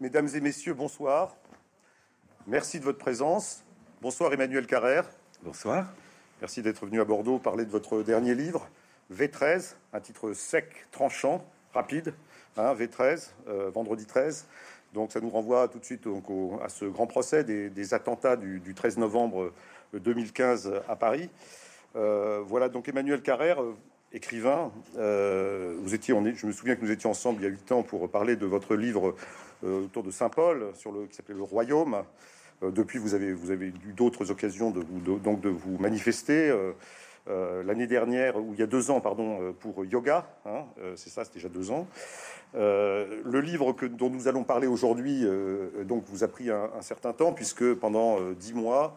Mesdames et messieurs, bonsoir. Merci de votre présence. Bonsoir Emmanuel Carrère. Bonsoir. Merci d'être venu à Bordeaux parler de votre dernier livre, V13, un titre sec, tranchant, rapide. Hein, V13, euh, vendredi 13. Donc ça nous renvoie tout de suite donc, à ce grand procès des, attentats du, 13 novembre 2015 à Paris. Euh, voilà donc Emmanuel Carrère, écrivain. Euh, vous étiez, on est, je me souviens que nous étions ensemble il y a huit ans pour parler de votre livre euh, autour de Saint Paul, sur le qui s'appelait Le Royaume. Euh, depuis, vous avez vous avez eu d'autres occasions de vous donc de vous manifester. L'année dernière, ou il y a deux ans, pardon, pour yoga, hein, c'est ça, c'est déjà deux ans. le livre que, dont nous allons parler aujourd'hui, donc, vous a pris un, certain temps puisque pendant dix mois,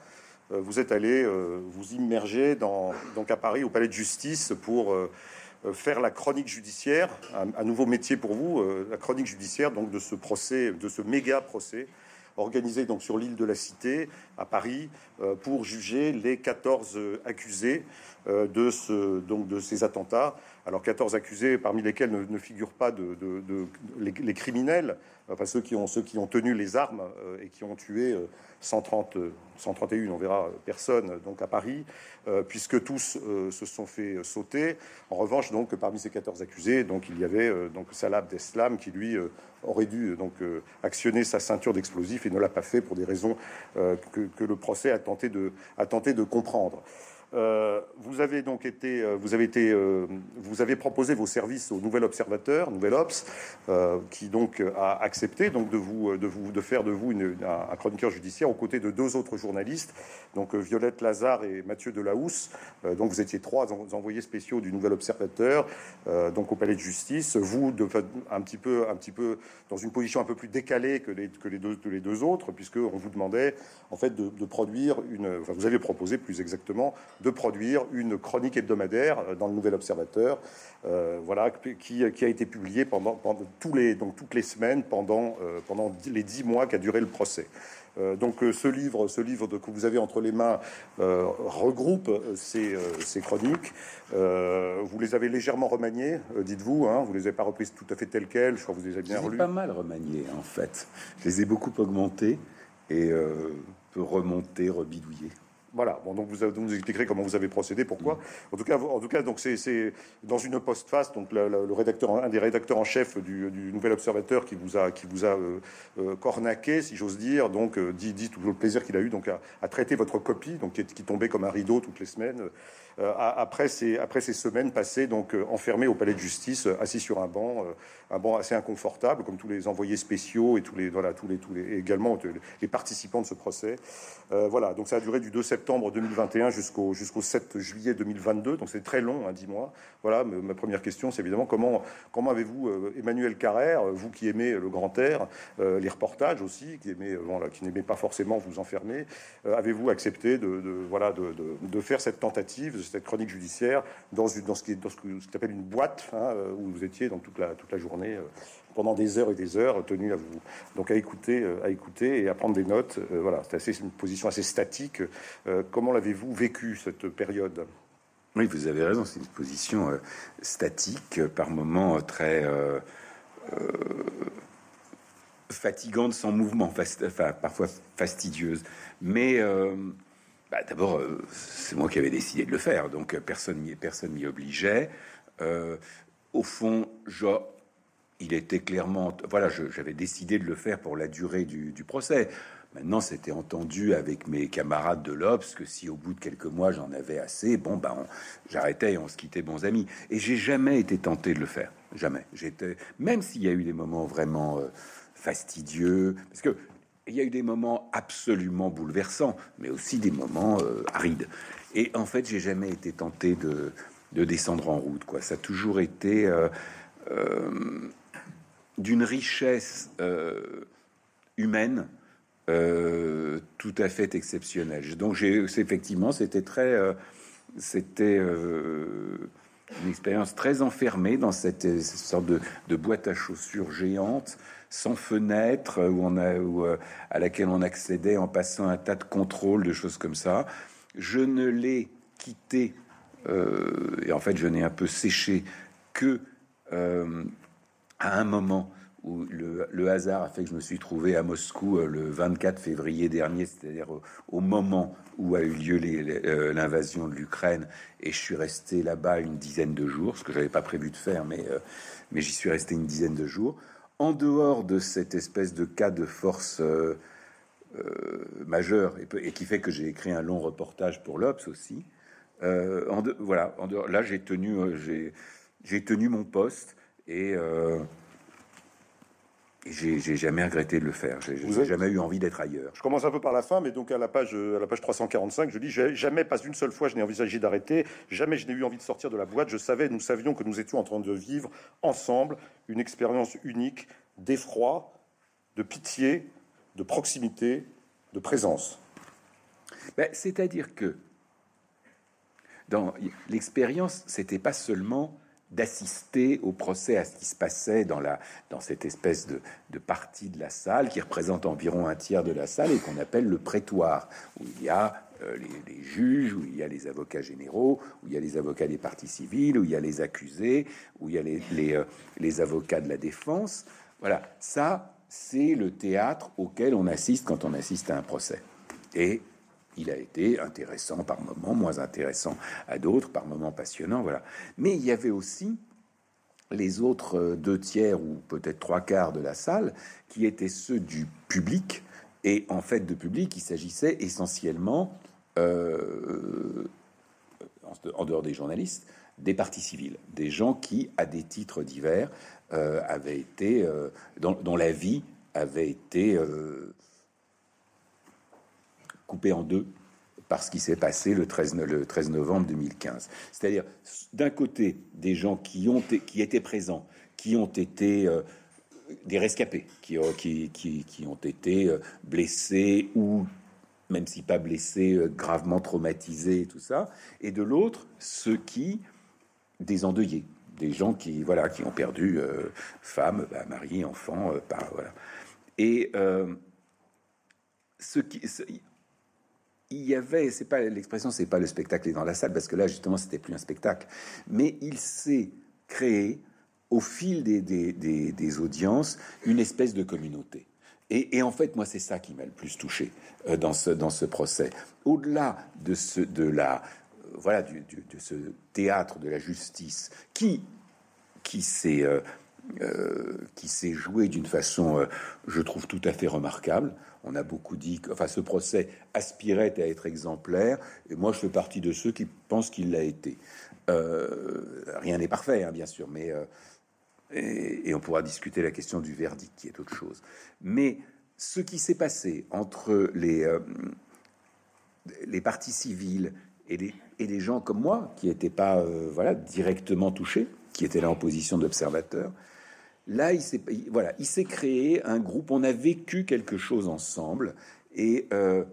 euh, vous êtes allé euh, vous immerger donc à Paris au palais de justice pour euh, faire la chronique judiciaire, un, nouveau métier pour vous, la chronique judiciaire donc de ce procès, de ce méga procès organisé donc sur l'île de la Cité à Paris pour juger les 14 accusés de, ce, donc de ces attentats. Alors 14 accusés parmi lesquels ne, figurent pas les, criminels, ceux qui ont, tenu les armes et qui ont tué 130, 131, on verra personne donc à Paris, euh, puisque tous euh, se sont fait sauter. En revanche, donc parmi ces 14 accusés, donc il y avait euh, donc Salah Abdeslam qui lui aurait dû donc actionner sa ceinture d'explosifs et ne l'a pas fait pour des raisons que, le procès a tenté de comprendre. Euh, vous avez donc été, euh, vous avez été, euh, vous avez proposé vos services au Nouvel Observateur, Nouvel Ops, qui donc a accepté donc de vous, de vous, de faire de vous un, chroniqueur judiciaire aux côtés de deux autres journalistes, donc Violette Lazare et Mathieu Delahousse. donc vous étiez trois envoyés spéciaux du Nouvel Observateur, donc au Palais de Justice. Vous, un petit peu, un petit peu dans une position un peu plus décalée que les, que les deux, que les deux autres, puisque on vous demandait en fait de, de produire une, enfin vous avez proposé plus exactement de produire une chronique hebdomadaire euh, dans le Nouvel Observateur, euh, voilà, qui, a été publiée pendant, pendant, tous les, donc toutes les semaines pendant, euh, pendant les dix mois qu'a duré le procès. donc ce livre, ce livre que vous avez entre les mains regroupe ces, ces chroniques. vous les avez légèrement remaniées, dites-vous. Hein, vous les avez pas reprises tout à fait telles quelles. Je crois que vous les avez bien relues. Pas mal remaniées en fait. Je les ai beaucoup augmentées et peut remonter, rebidouiller. Voilà. Bon, donc vous, vous nous expliquerez comment vous avez procédé, pourquoi. En tout cas, en tout cas, donc c'est dans une post-face, donc le, rédacteur, un des rédacteurs en chef du, Nouvel Observateur qui vous a qui vous a euh, euh, cornaqué, si j'ose dire, donc euh, dit, dit tout le plaisir qu'il a eu donc à, traiter votre copie, donc qui, qui, tombait comme un rideau toutes les semaines. Après ces après ces semaines passées donc enfermé au palais de justice, assis sur un banc, un banc assez inconfortable, comme tous les envoyés spéciaux et tous les voilà tous les tous les également les participants de ce procès. voilà. Donc ça a duré du 2 septembre septembre 2021 jusqu'au jusqu'au 7 juillet 2022, donc c'est très long, hein, 10 mois. Voilà, ma première question, c'est évidemment comment comment avez-vous, euh, Emmanuel Carrère, vous qui aimez le grand air, euh, les reportages aussi, qui aimez voilà, qui n'aimez pas forcément vous enfermer, euh, avez-vous accepté de, voilà de, faire cette tentative, cette chronique judiciaire dans une dans ce qui est dans ce que ce appelle une boîte hein, où vous étiez dans toute la journée pendant des heures et des heures, tenu à vous donc à écouter, à écouter et à prendre des notes. voilà, c'est assez une position assez statique. Euh, comment l'avez-vous vécu cette période? Oui, vous avez raison, c'est une position euh, statique, euh, par moments très fatigante, sans mouvement, enfin, parfois fastidieuse. Mais bah, d'abord, c'est moi qui avais décidé de le faire, donc personne m'y personne m'y obligeait. au fond, genre, il était clairement, voilà, j'avais décidé de le faire pour la durée du, procès. Maintenant, c'était entendu avec mes camarades de l'Obs que si au bout de quelques mois j'en avais assez, bon, ben, j'arrêtais et on se quittait bons amis. Et j'ai jamais été tenté de le faire. Jamais. J'étais, même s'il y a eu des moments vraiment euh, fastidieux, parce que il y a eu des moments absolument bouleversants, mais aussi des moments euh, arides. Et en fait, j'ai jamais été tenté de, de, descendre en route. Quoi. Ça a toujours été euh, d'une richesse humaine euh, tout à fait exceptionnel. Donc effectivement c'était très euh, c'était euh, une expérience très enfermée dans cette, sorte de, boîte à chaussures géante sans fenêtre a où, à laquelle on accédait en passant un tas de contrôles de choses comme ça. Je ne l'ai quitté et en fait je n'ai un peu séché que à un moment où le, hasard a fait que je me suis trouvé à Moscou euh, le 24 février dernier, c'est-à-dire au, moment où a eu lieu euh, l'invasion de l'Ukraine, et je suis resté là-bas une dizaine de jours, ce que j'avais pas prévu de faire, mais, euh, mais j'y suis resté une dizaine de jours. En dehors de cette espèce de cas de force majeur et, qui fait que j'ai écrit un long reportage pour l'Obs aussi. en voilà, dehors, là j'ai tenu, j'ai tenu mon poste et j'ai jamais regretté de le faire. J'ai jamais eu envie d'être ailleurs. Je commence un peu par la fin, mais donc à la page, à la page 345, je dis jamais, pas une seule fois, je n'ai envisagé d'arrêter. Jamais je n'ai eu envie de sortir de la boîte. Je savais, nous savions que nous étions en train de vivre ensemble une expérience unique d'effroi, de pitié, de proximité, de présence. Ben, c'est-à-dire que dans l'expérience, c'était pas seulement d'assister au procès, à ce qui se passait dans, la, dans cette espèce de, de, partie de la salle qui représente environ un tiers de la salle et qu'on appelle le prétoire, où il y a euh, les, juges, où il y a les avocats généraux, où il y a les avocats des parties civiles, où il y a les accusés, où il y a les, les, euh, les avocats de la défense. Voilà, ça, c'est le théâtre auquel on assiste quand on assiste à un procès. Et il a été intéressant par moments, moins intéressant à d'autres, par moments passionnant, voilà. Mais il y avait aussi les autres deux tiers ou peut-être trois quarts de la salle qui étaient ceux du public. Et en fait, de public, il s'agissait essentiellement, euh, en dehors des journalistes, des partis civils, des gens qui, à des titres divers, euh, avaient été, euh, dont, la vie avait été coupé en deux par ce qui s'est passé le 13, le 13 novembre 2015. C'est-à-dire, d'un côté, des gens qui, ont, qui étaient présents, qui ont été euh, des rescapés, qui, qui, qui, qui ont été euh, blessés ou, même si pas blessés, euh, gravement traumatisés, tout ça, et de l'autre, ceux qui, des endeuillés, des gens qui, voilà, qui ont perdu femme, bah, mari, enfant, voilà. Et ce qui, il y avait, c'est pas l'expression, c'est pas le spectacle est dans la salle, parce que là justement c'était plus un spectacle, mais il s'est créé au fil des, des, audiences une espèce de communauté. Et, en fait, moi, c'est ça qui m'a le plus touché euh, dans ce dans ce procès. Au-delà de ce de la euh, voilà de ce théâtre de la justice qui qui s'est euh, qui s'est joué d'une façon, je trouve, tout à fait remarquable. On a beaucoup dit que enfin, ce procès aspirait à être exemplaire, et moi je fais partie de ceux qui pensent qu'il l'a été. Euh, rien n'est parfait, hein, bien sûr, mais euh, et, on pourra discuter la question du verdict, qui est autre chose. Mais ce qui s'est passé entre les euh, les partis civils et les, et les gens comme moi, qui n'étaient pas voilà directement touchés, qui étaient là en position d'observateur, Là, il s'est voilà, il s'est créé un groupe. On a vécu quelque chose ensemble, et euh,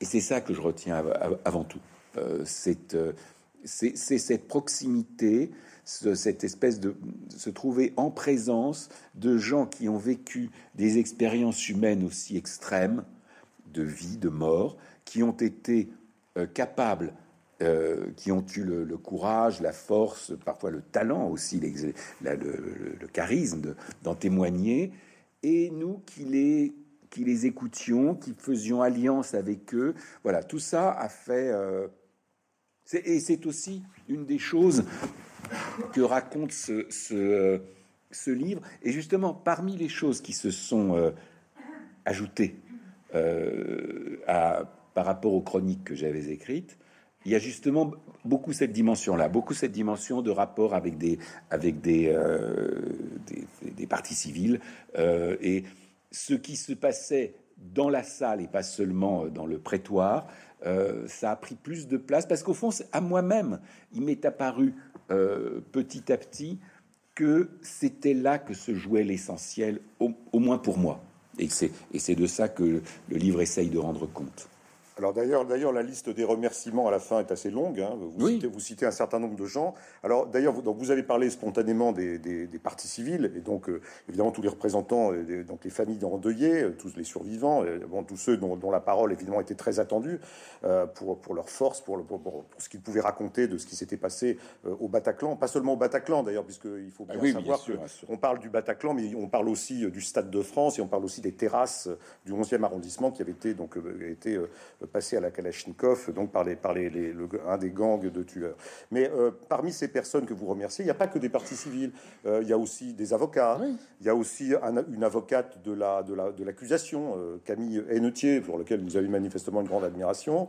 et c'est ça que je retiens avant tout. Euh, euh, c'est cette proximité, cette espèce de se trouver en présence de gens qui ont vécu des expériences humaines aussi extrêmes, de vie, de mort, qui ont été capables euh, qui ont eu le, courage, la force, parfois le talent aussi, le, charisme d'en témoigner, et nous qui les, écoutions, qui faisions alliance avec eux. Voilà, tout ça a fait... Euh, et c'est aussi une des choses que raconte ce, ce, livre. Et justement, parmi les choses qui se sont euh, ajoutées par rapport aux chroniques que j'avais écrites, il y a justement beaucoup cette dimension-là, beaucoup cette dimension de rapport avec des, avec des, euh, des, partis civils euh, et ce qui se passait dans la salle et pas seulement dans le prétoire, euh, ça a pris plus de place parce qu'au fond, à moi-même, il m'est apparu petit à petit que c'était là que se jouait l'essentiel, au, au, moins pour moi. Et c'est de ça que le livre essaye de rendre compte. Alors d'ailleurs, d'ailleurs, la liste des remerciements à la fin est assez longue. Hein. Vous, citez, vous, citez, un certain nombre de gens. Alors d'ailleurs, vous, vous, avez parlé spontanément des, des, des partis civils et donc euh, évidemment tous les représentants, euh, donc les familles endeuillées, euh, tous les survivants, bon, tous ceux dont, dont, la parole évidemment était très attendue euh, pour, pour leur force, pour, le, pour, pour ce qu'ils pouvaient raconter de ce qui s'était passé euh, au Bataclan, pas seulement au Bataclan d'ailleurs, puisqu'il faut bien ah oui, savoir qu'on parle du Bataclan, mais on parle aussi du Stade de France et on parle aussi des terrasses du 11e arrondissement qui avaient été donc été passé à la Kalachnikov, donc par, les, par les, les, le, un des gangs de tueurs. Mais euh, parmi ces personnes que vous remerciez, il n'y a pas que des partis civils. Euh, il y a aussi des avocats. Oui. Il y a aussi un, une avocate de la de la de l'accusation, euh, Camille Hennetier, pour lequel vous avez manifestement une grande admiration.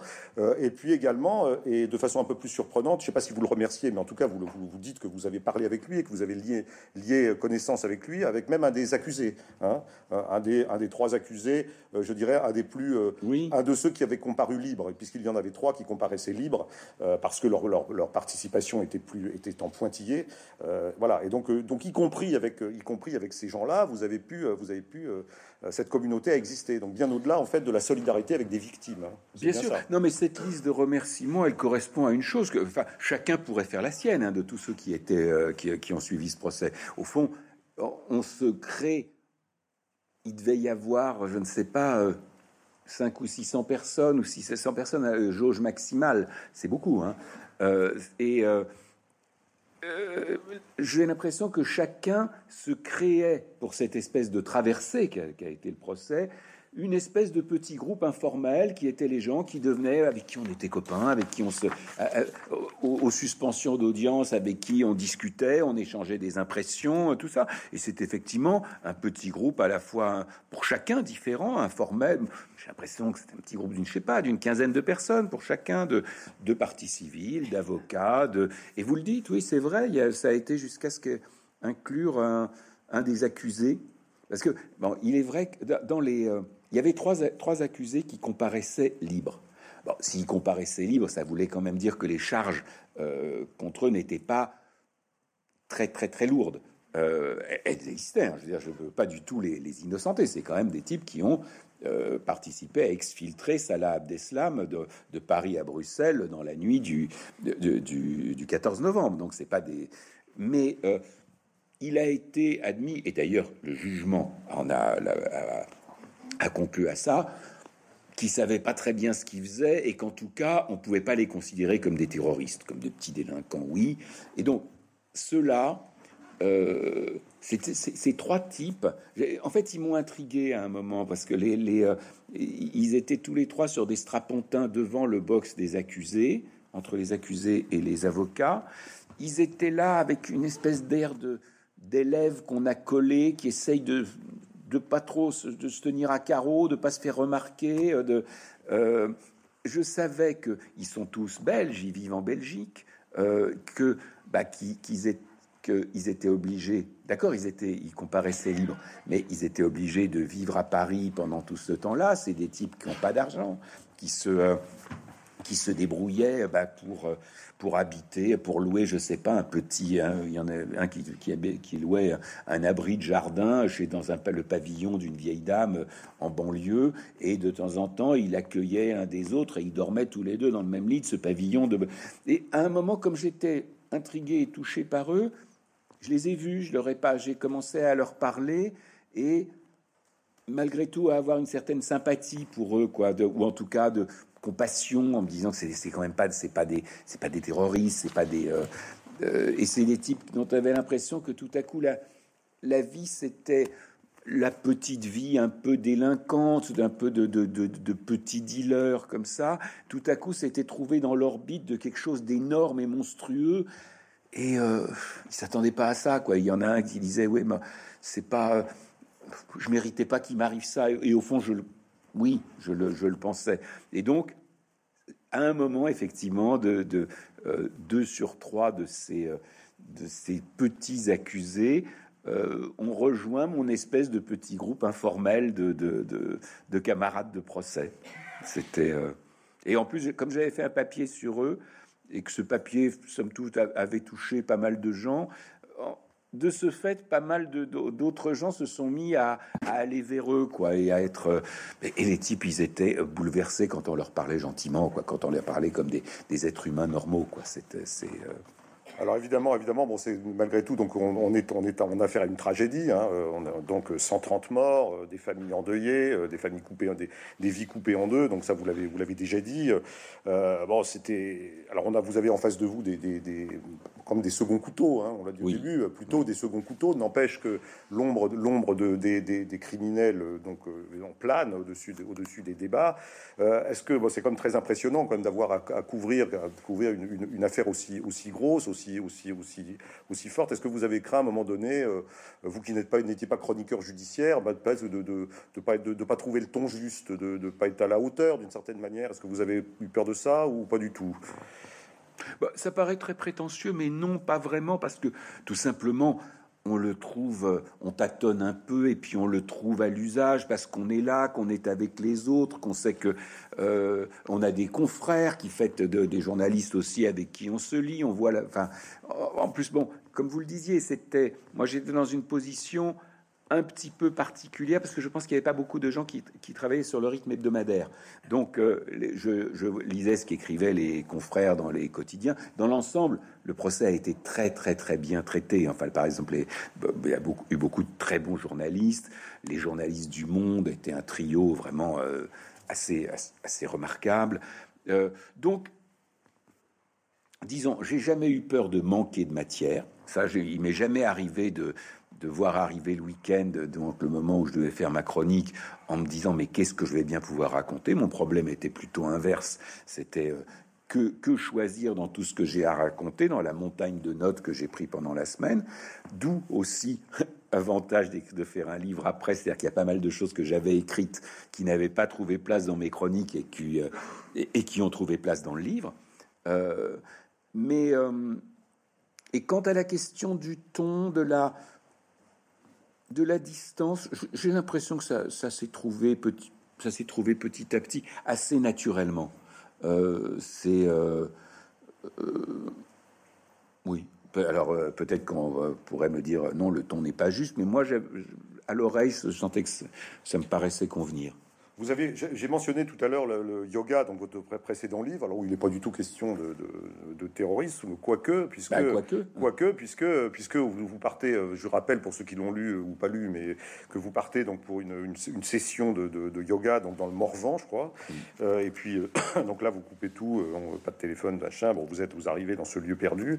Et puis également, et de façon un peu plus surprenante, je ne sais pas si vous le remerciez, mais en tout cas vous, vous, vous dites que vous avez parlé avec lui et que vous avez lié lié connaissance avec lui, avec même un des accusés, hein, un des un des trois accusés, je dirais un des plus, oui. un de ceux qui avaient comparu libre, puisqu'il y en avait trois qui comparaissaient libres euh, parce que leur, leur, leur, participation était plus était en pointillé. Euh, voilà. Et donc, euh, donc y compris avec y compris avec ces gens-là, vous avez pu vous avez pu cette communauté a existé. Donc bien au-delà en fait de la solidarité avec des victimes. Hein. Bien, bien, sûr. Ça. Non, mais cette liste de remerciements, elle correspond à une chose que enfin chacun pourrait faire la sienne hein, de tous ceux qui étaient qui, qui ont suivi ce procès. Au fond, on se crée. Il devait y avoir, je ne sais pas, 5 ou 600 personnes, ou 600 personnes à euh, jauge maximale, c'est beaucoup. Hein. Euh, et euh, j'ai l'impression que chacun se créait pour cette espèce de traversée qui a, qui a été le procès, une espèce de petit groupe informel qui étaient les gens qui devenaient, avec qui on était copains, avec qui on se, euh, aux, aux, suspensions d'audience, avec qui on discutait, on échangeait des impressions, tout ça. Et c'est effectivement un petit groupe à la fois pour chacun différent, informel. J'ai l'impression que c'était un petit groupe d'une, je sais pas, d'une quinzaine de personnes pour chacun, de, de parties civiles, d'avocats, de. Et vous le dites, oui, c'est vrai. Il a, ça a été jusqu'à ce que inclure un, un des accusés. Parce que, bon, il est vrai que dans les, euh, il y avait trois, trois accusés qui comparaissaient libres. Bon, s'ils comparaissaient libres, ça voulait quand même dire que les charges euh, contre eux n'étaient pas très très très lourdes. Euh, elles existaient. Hein, je veux je veux pas du tout les, innocenter. C'est quand même des types qui ont euh, participé à exfiltrer Salah Abdeslam de, de, Paris à Bruxelles dans la nuit du, du, du 14 novembre. Donc c'est pas des. Mais il a été admis, et d'ailleurs le jugement en a conclu à ça, qui savaient pas très bien ce qu'ils faisaient et qu'en tout cas, on pouvait pas les considérer comme des terroristes, comme des petits délinquants, oui. Et donc, ceux-là, euh, ces trois types, en fait, ils m'ont intrigué à un moment parce que les, les euh, ils étaient tous les trois sur des strapontins devant le box des accusés, entre les accusés et les avocats. Ils étaient là avec une espèce d'air de d'élèves qu'on a collés, qui essayent de de pas trop se, de se tenir à carreau, de pas se faire remarquer. De, euh, je savais que ils sont tous belges, ils vivent en Belgique, euh, que bah, qu'ils étaient qu'ils étaient obligés, d'accord, ils étaient, ils comparaissaient libres, mais ils étaient obligés de vivre à Paris pendant tout ce temps-là. C'est des types qui n'ont pas d'argent, qui se, euh, qui se débrouillaient bah, pour pour habiter, pour louer, je sais pas, un petit, hein, il y en a un qui, qui, qui, louait un abri de jardin chez dans un le pavillon d'une vieille dame en banlieue, et de temps en temps, il accueillait un des autres et ils dormaient tous les deux dans le même lit de ce pavillon. De... Et à un moment, comme j'étais intrigué et touché par eux, je les ai vus, je leur ai pas, j'ai commencé à leur parler et malgré tout à avoir une certaine sympathie pour eux, quoi, de, ou en tout cas de compassion en me disant que c'est quand même pas c'est pas des c'est pas des terroristes, c'est pas des euh, euh, et c'est des types dont tu avais l'impression que tout à coup la la vie c'était la petite vie un peu délinquante, d'un peu de, de, de, de petits dealers comme ça, tout à coup s'était trouvé dans l'orbite de quelque chose d'énorme et monstrueux. Et euh, ils s'attendaient pas à ça, quoi. Il y en a un qui disait, oui, mais c'est pas, je méritais pas qu'il m'arrive ça. Et, et, au fond, je le oui, je le, je le, pensais. Et donc, à un moment, effectivement, de, euh, deux sur trois de ces, euh, petits accusés euh, ont rejoint mon espèce de petit groupe informel de camarades de procès. C'était euh, et en plus, comme j'avais fait un papier sur eux et que ce papier, somme toute, avait touché pas mal de gens, de ce fait, pas mal d'autres gens se sont mis à, aller vers eux, quoi, et à être. Et les types, ils étaient bouleversés quand on leur parlait gentiment, quoi, quand on leur parlait comme des, êtres humains normaux, quoi. C'était, c'est. Alors évidemment, évidemment, bon, c'est malgré tout, donc on, est, on est en affaire à une tragédie. Hein, euh, on a donc 130 morts, euh, des familles endeuillées, euh, des familles coupées, des, des, vies coupées en deux. Donc ça, vous l'avez, vous l'avez déjà dit. bon, c'était. Alors on a, vous avez en face de vous des, des, comme des seconds couteaux. Hein, on l'a dit au début, plutôt des seconds couteaux. N'empêche que l'ombre, l'ombre de, des, criminels donc on plane au-dessus, au-dessus des débats. Est-ce que bon, c'est comme très impressionnant quand même d'avoir à, couvrir, à couvrir une, une affaire aussi, aussi grosse, aussi aussi, aussi, aussi, forte. Est-ce que vous avez craint à un moment donné, euh, vous qui n'êtes pas, n'étiez pas chroniqueur judiciaire, bah, de, de, de, de, pas, de, pas trouver le ton juste, de ne pas être à la hauteur d'une certaine manière? Est-ce que vous avez eu peur de ça ou pas du tout? Bah, ça paraît très prétentieux, mais non, pas vraiment, parce que tout simplement, on le trouve, on tâtonne un peu et puis on le trouve à l'usage parce qu'on est là, qu'on est avec les autres, qu'on sait que euh, on a des confrères qui fait des journalistes aussi avec qui on se lit. On voit, la, enfin, en plus, bon, comme vous le disiez, c'était, moi j'étais dans une position un petit peu particulière parce que je pense qu'il n'y avait pas beaucoup de gens qui, travaillaient sur le rythme hebdomadaire. Donc, euh, je, lisais ce qu'écrivaient les confrères dans les quotidiens. Dans l'ensemble, le procès a été très, très, très bien traité. Enfin, par exemple, il y a eu beaucoup de très bons journalistes. Les journalistes du Monde étaient un trio vraiment euh, assez, assez remarquable. Euh, donc, disons, j'ai jamais eu peur de manquer de matière. Ça, il m'est jamais arrivé de de voir arriver le week-end, donc le moment où je devais faire ma chronique, en me disant mais qu'est-ce que je vais bien pouvoir raconter? Mon problème était plutôt inverse. C'était euh, que, choisir dans tout ce que j'ai à raconter, dans la montagne de notes que j'ai pris pendant la semaine. D'où aussi avantage de faire un livre après, c'est-à-dire qu'il y a pas mal de choses que j'avais écrites qui n'avaient pas trouvé place dans mes chroniques et qui, euh, ont trouvé place dans le livre. Euh, mais et quant à la question du ton, de la de la distance, j'ai l'impression que ça, s'est trouvé petit, ça s'est trouvé petit à petit, assez naturellement. Euh, c'est euh, euh, oui. Alors peut-être qu'on pourrait me dire non, le ton n'est pas juste, mais moi, à l'oreille, je sentais que ça me paraissait convenir. Vous avez, j'ai mentionné tout à l'heure le, yoga dans votre précédent livre, alors où il n'est pas du tout question de, de, terrorisme, quoique, puisque, bah, quoique, puisque, puisque vous, partez, euh, je rappelle pour ceux qui l'ont lu ou pas lu, mais que vous partez donc pour une, une, session de, yoga donc dans le Morvan, je crois, euh, et puis euh, donc là vous coupez tout, pas de téléphone, machin, bon vous êtes, vous arrivez dans ce lieu perdu,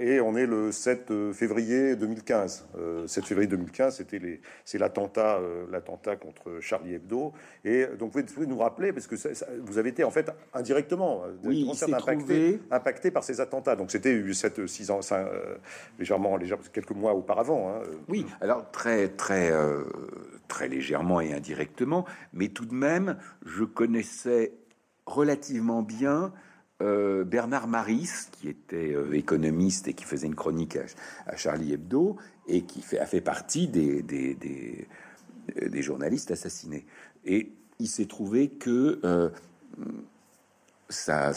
et on est le 7 février 2015. 7 février 2015, c'était les, c'est l'attentat, l'attentat contre Charlie Hebdo. Et donc, vous pouvez nous rappeler, parce que vous avez été en fait indirectement euh, oui, impacté, impacté, par ces attentats. Donc, c'était 7, 6 ans, euh, légèrement, légèrement, quelques mois auparavant. Hein. Oui, alors très, très, euh, très légèrement et indirectement, mais tout de même, je connaissais relativement bien Bernard Maris, qui était économiste et qui faisait une chronique à, Charlie Hebdo et qui fait, a fait partie des, des, des, des journalistes assassinés. Et il s'est trouvé que euh, sa,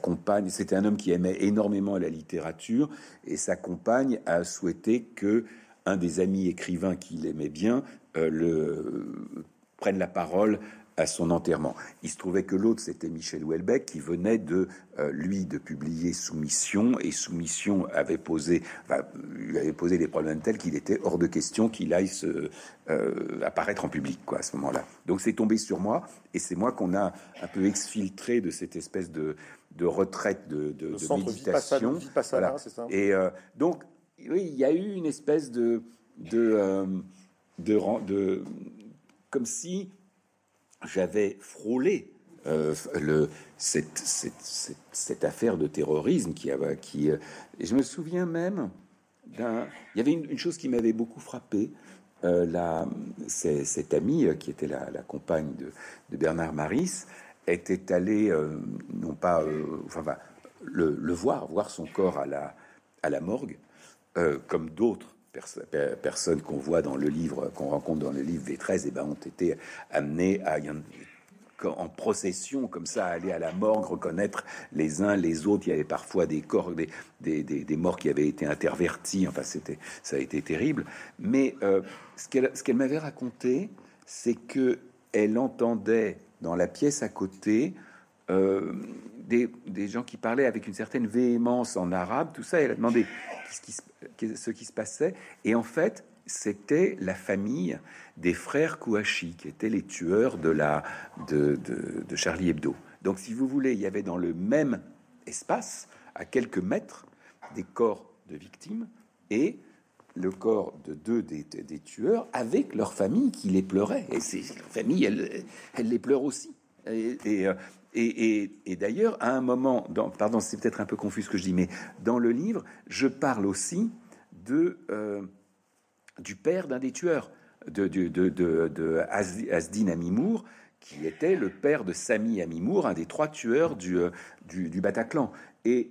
compagne, c'était un homme qui aimait énormément la littérature, et sa compagne a souhaité que un des amis écrivains qu'il aimait bien euh, prenne la parole à son enterrement. Il se trouvait que l'autre, c'était Michel Houellebecq, qui venait de, euh, lui, de publier Soumission, et Soumission avait posé, lui avait posé des problèmes tels qu'il était hors de question qu'il aille se, euh, apparaître en public, quoi, à ce moment-là. Donc c'est tombé sur moi, et c'est moi qu'on a un peu exfiltré de cette espèce de, de retraite de, de, de méditation. voilà. Et euh, donc, oui, il y a eu une espèce de, de, de, de comme si j'avais frôlé euh, le, cette, cette, affaire de terrorisme qui, avait, qui euh, je me souviens même d'un. Il y avait une, chose qui m'avait beaucoup frappé. Euh, la, cette amie euh, qui était la, compagne de, Bernard Maris était allée, non pas, enfin, le, voir, voir son corps à la morgue, comme d'autres personnes qu'on voit dans le livre, qu'on rencontre dans le livre V13, et ben, ont été amenées à en procession comme ça, aller à la morgue, reconnaître les uns les autres. Il y avait parfois des corps, des, des, des, morts qui avaient été intervertis. Enfin, c'était, ça a été terrible. Mais euh, ce qu'elle, ce qu'elle m'avait raconté, c'est que elle entendait dans la pièce à côté euh, des, gens qui parlaient avec une certaine véhémence en arabe, tout ça. Elle a demandé ce qui, se passait. Et en fait, c'était la famille des frères Kouachi, qui étaient les tueurs de, la, de, Charlie Hebdo. Donc, si vous voulez, il y avait dans le même espace, à quelques mètres, des corps de victimes et le corps de deux des, tueurs avec leur famille qui les pleurait. Et ces famille, elle, elle les pleure aussi. Et, euh, et, d'ailleurs, à un moment, pardon, c'est peut-être un peu confus ce que je dis, mais dans le livre, je parle aussi de, euh, du père d'un des tueurs, de, de, de, de Asdin Amimour, qui était le père de Sami Amimour, un des trois tueurs du, euh, du, Bataclan. Et,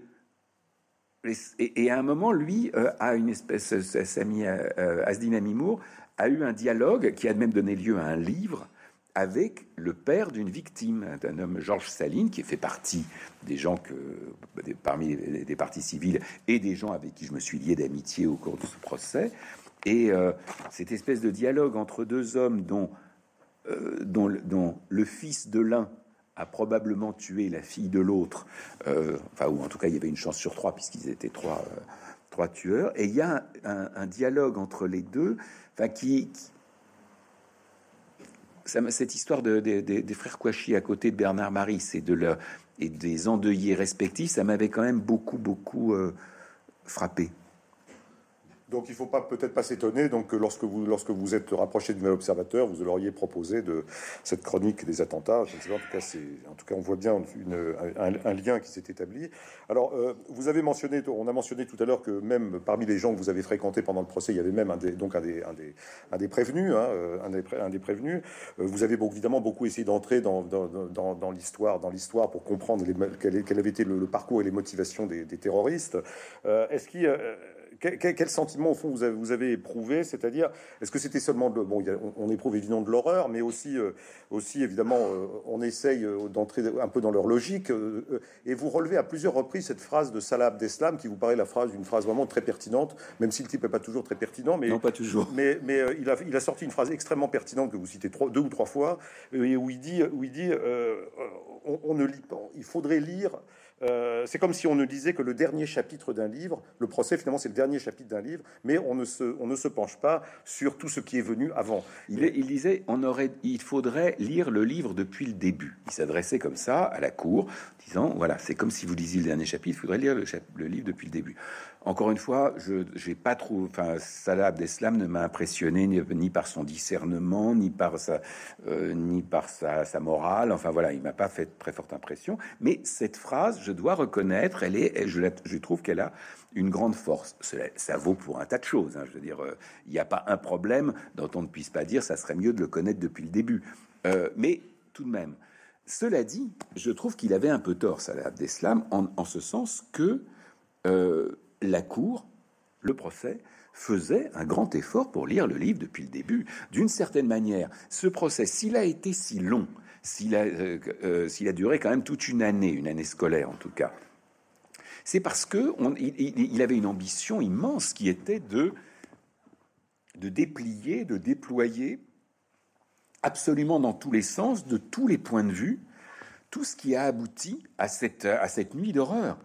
et, à un moment, lui euh, a une espèce, Sami Asdin Amimour a eu un dialogue qui a même donné lieu à un livre avec le père d'une victime, d'un homme Georges Saline, qui fait partie des gens que, parmi des partis civils et des gens avec qui je me suis lié d'amitié au cours de ce procès. Et euh, cette espèce de dialogue entre deux hommes dont, euh, dont, le fils de l'un a probablement tué la fille de l'autre, euh, enfin, ou en tout cas, il y avait une chance sur trois, puisqu'ils étaient trois, tueurs. Et il y a un, dialogue entre les deux, enfin, qui cette histoire de, des frères Kouachi à côté de Bernard leur, et des endeuillés respectifs, ça m'avait quand même beaucoup, beaucoup euh, frappé. Donc il ne faut peut-être pas s'étonner donc que lorsque vous lorsque vous êtes rapproché du nouvel observateur, vous l'auriez proposé de cette chronique des attentats. En tout cas, on voit bien un, lien qui s'est établi. Alors euh, vous avez mentionné, on a mentionné tout à l'heure que même parmi les gens que vous avez fréquentés pendant le procès, il y avait même un des donc un des des, un des prévenus, hein, euh, prévenus. Euh, vous avez évidemment beaucoup essayé d'entrer dans, l'histoire dans l'histoire pour comprendre les, quel, avait été le, parcours et les motivations des, terroristes. Est-ce qu'il quel, sentiment au fond vous avez, vous avez éprouvé? C'est-à-dire, est-ce que c'était seulement de, bon, on, éprouve évidemment de l'horreur, mais aussi, euh, aussi évidemment, euh, on essaye euh, d'entrer un peu dans leur logique. et vous relevez à plusieurs reprises cette phrase de Salah Abdeslam qui vous paraît la phrase, une phrase vraiment très pertinente, même si le type n'est pas toujours très pertinent, mais non pas toujours. Mais, mais il a, il a sorti une phrase extrêmement pertinente que vous citez trois, deux ou trois fois, et où il dit, où il dit, on, on, ne lit pas, il faudrait lire euh, c'est comme si on ne disait que le dernier chapitre d'un livre, le procès finalement c'est le dernier chapitre d'un livre, mais on ne, se, on ne se penche pas sur tout ce qui est venu avant. Il, disait on aurait, il faudrait lire le livre depuis le début. Il s'adressait comme ça à la cour, disant voilà c'est comme si vous lisiez le dernier chapitre, il faudrait lire le, le livre depuis le début. Encore une fois, je n'ai pas trouvé. Enfin, Salah Abdeslam ne m'a impressionné ni, par son discernement, ni par sa, euh, ni par sa, morale. Enfin voilà, il m'a pas fait très forte impression. Mais cette phrase, je dois reconnaître, elle est, je, je trouve qu'elle a une grande force. Ça vaut pour un tas de choses. Hein. Je veux dire, euh, il n'y a pas un problème dont on ne puisse pas dire ça serait mieux de le connaître depuis le début. Euh, mais tout de même, cela dit, je trouve qu'il avait un peu tort, Salah Abdeslam, en ce sens que la Cour, le procès, faisait un grand effort pour lire le livre depuis le début. D'une certaine manière, ce procès, s'il a été si long, s'il a, euh, euh, duré quand même toute une année, une année scolaire en tout cas, c'est parce que il, avait une ambition immense qui était de, déplier, de déployer absolument dans tous les sens, de tous les points de vue, tout ce qui a abouti à cette nuit d'horreur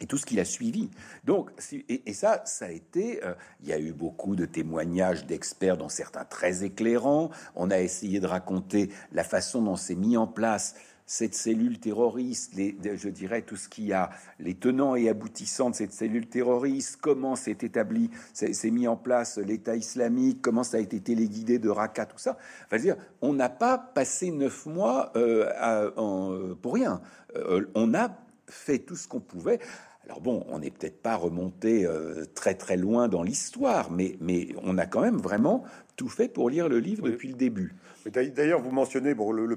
et tout ce qu'il a suivi. Donc, et, ça, ça a été, euh, il y a eu beaucoup de témoignages d'experts, dont certains très éclairants. On a essayé de raconter la façon dont s'est mis en place cette cellule terroriste, les, je dirais tout ce qu'il y a, les tenants et aboutissants de cette cellule terroriste, comment s'est établi, s'est mis en place l'État islamique, comment ça a été téléguidé de Raqqa, tout ça. Enfin, dire, on n'a pas passé neuf mois euh, pour rien. Euh, on a fait tout ce qu'on pouvait. Alors bon, on n'est peut-être pas remonté euh, très très loin dans l'histoire, mais, mais on a quand même vraiment tout fait pour lire le livre depuis le début. D'ailleurs, vous mentionnez bon, le, le,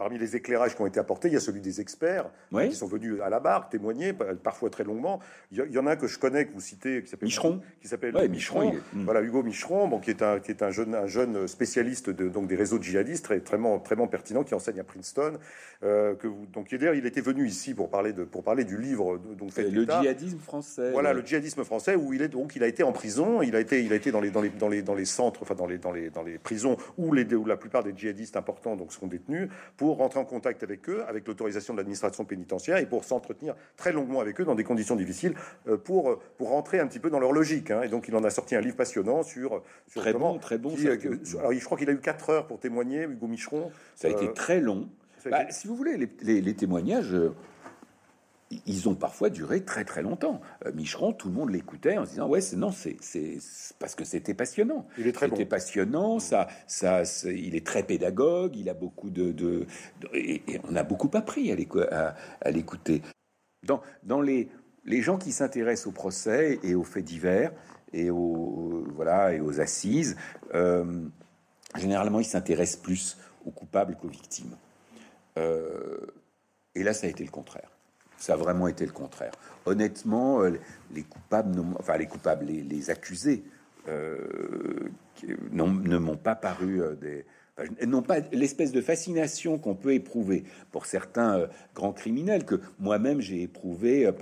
parmi les éclairages qui ont été apportés, il y a celui des experts qui sont venus à la barre témoigner, parfois très longuement. Il y, en a un que je connais, que vous citez, qui s'appelle Micheron. Qui s'appelle Micheron. Hmm. Voilà, Hugo Micheron, bon, qui est un, qui est un jeune, un jeune spécialiste de, donc des réseaux djihadistes, très, très, très pertinent, qui enseigne à Princeton. Euh, que vous, donc, il, était venu ici pour parler, de, pour parler du livre. Donc, le djihadisme français. Voilà, le djihadisme français, où il est donc, il a été en prison, il a été, il a été dans les, dans les, dans les, dans les centres, enfin dans les, dans les, dans les prisons où, les, où la plupart des djihadistes importants donc sont détenus, pour rentrer en contact avec eux, avec l'autorisation de l'administration pénitentiaire et pour s'entretenir très longuement avec eux dans des conditions difficiles, euh, pour pour rentrer un petit peu dans leur logique. Hein. Et donc, il en a sorti un livre passionnant sur, sur très bon, très bon. Euh, alors, je crois qu'il a eu 4 heures pour témoigner, Hugo Micheron. Ça a été euh, très long. Bah, si vous voulez, les, témoignages, ils ont parfois duré très très longtemps. Micheron, tout le monde l'écoutait en se disant ouais, c'est non, c'est parce que c'était passionnant. Il est très C'était passionnant. Ça, ça, il est très pédagogue. Il a beaucoup de, de, et, on a beaucoup appris à l'écouter. Dans, dans les les gens qui s'intéressent au procès et aux faits divers et aux voilà et aux assises, euh, généralement ils s'intéressent plus aux coupables qu'aux victimes. Euh, et là, ça a été le contraire. Ça a vraiment été le contraire. Honnêtement, euh, les coupables, enfin les coupables, les, accusés, ne m'ont pas paru des non pas l'espèce de fascination qu'on peut éprouver pour certains euh, grands criminels que moi-même j'ai éprouvé euh,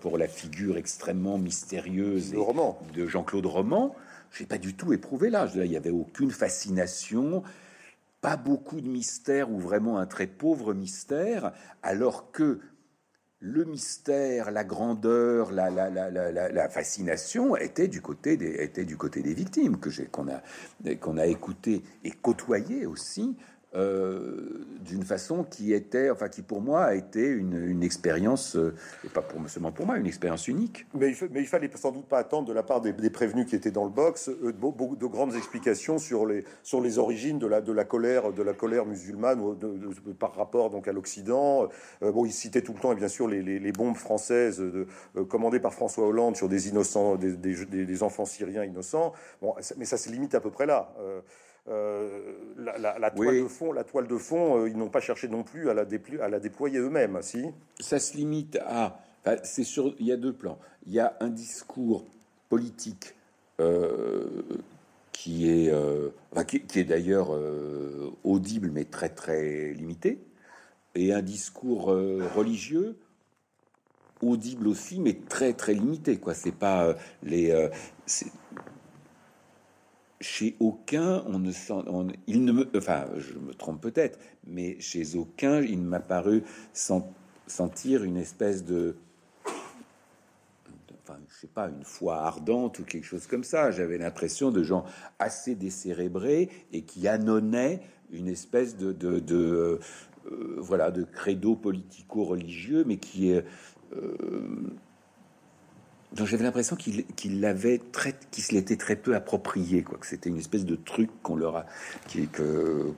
pour la figure extrêmement mystérieuse de Jean-Claude Roman. J'ai pas du tout éprouvé là. Il y avait aucune fascination, pas beaucoup de mystère ou vraiment un très pauvre mystère, alors que le mystère, la grandeur, la, fascination était du côté des, des victimes que qu'on a, qu'on a écouté et côtoyé aussi euh, d'une façon qui était, enfin qui pour moi a été une, expérience, euh, et pas pour, seulement pour moi, une expérience unique. Mais il, fallait sans doute pas attendre de la part des, prévenus qui étaient dans le box euh, de, grandes explications sur les, sur les origines de la, de la colère, de la colère musulmane par rapport donc à l'Occident. bon, il citait tout le temps et bien sûr les, les, bombes françaises commandées par François Hollande sur des innocents, des, des, enfants syriens innocents. Bon, mais ça se limite à peu près là. Euh, la, toile de fond, la toile de fond, euh, ils n'ont pas cherché non plus à la, à la déployer eux-mêmes, si? Ça se limite à, c'est sur, il y a deux plans. Il y a un discours politique euh, qui est, qui, est d'ailleurs audible mais très très limité, et un discours religieux audible aussi mais très très limité. Quoi, c'est pas les chez aucun, on ne sent, il ne me, enfin, je me trompe peut-être, mais chez aucun, il m'a paru sentir une espèce de, enfin, je sais pas, une foi ardente ou quelque chose comme ça. J'avais l'impression de gens assez décérébrés et qui annonnaient une espèce de, euh, voilà, de credo politico-religieux, mais qui est euh, j'avais l'impression qu'il l'avait très, qu'il se l'était très peu approprié, quoi. Que c'était une espèce de truc qu'on leur a,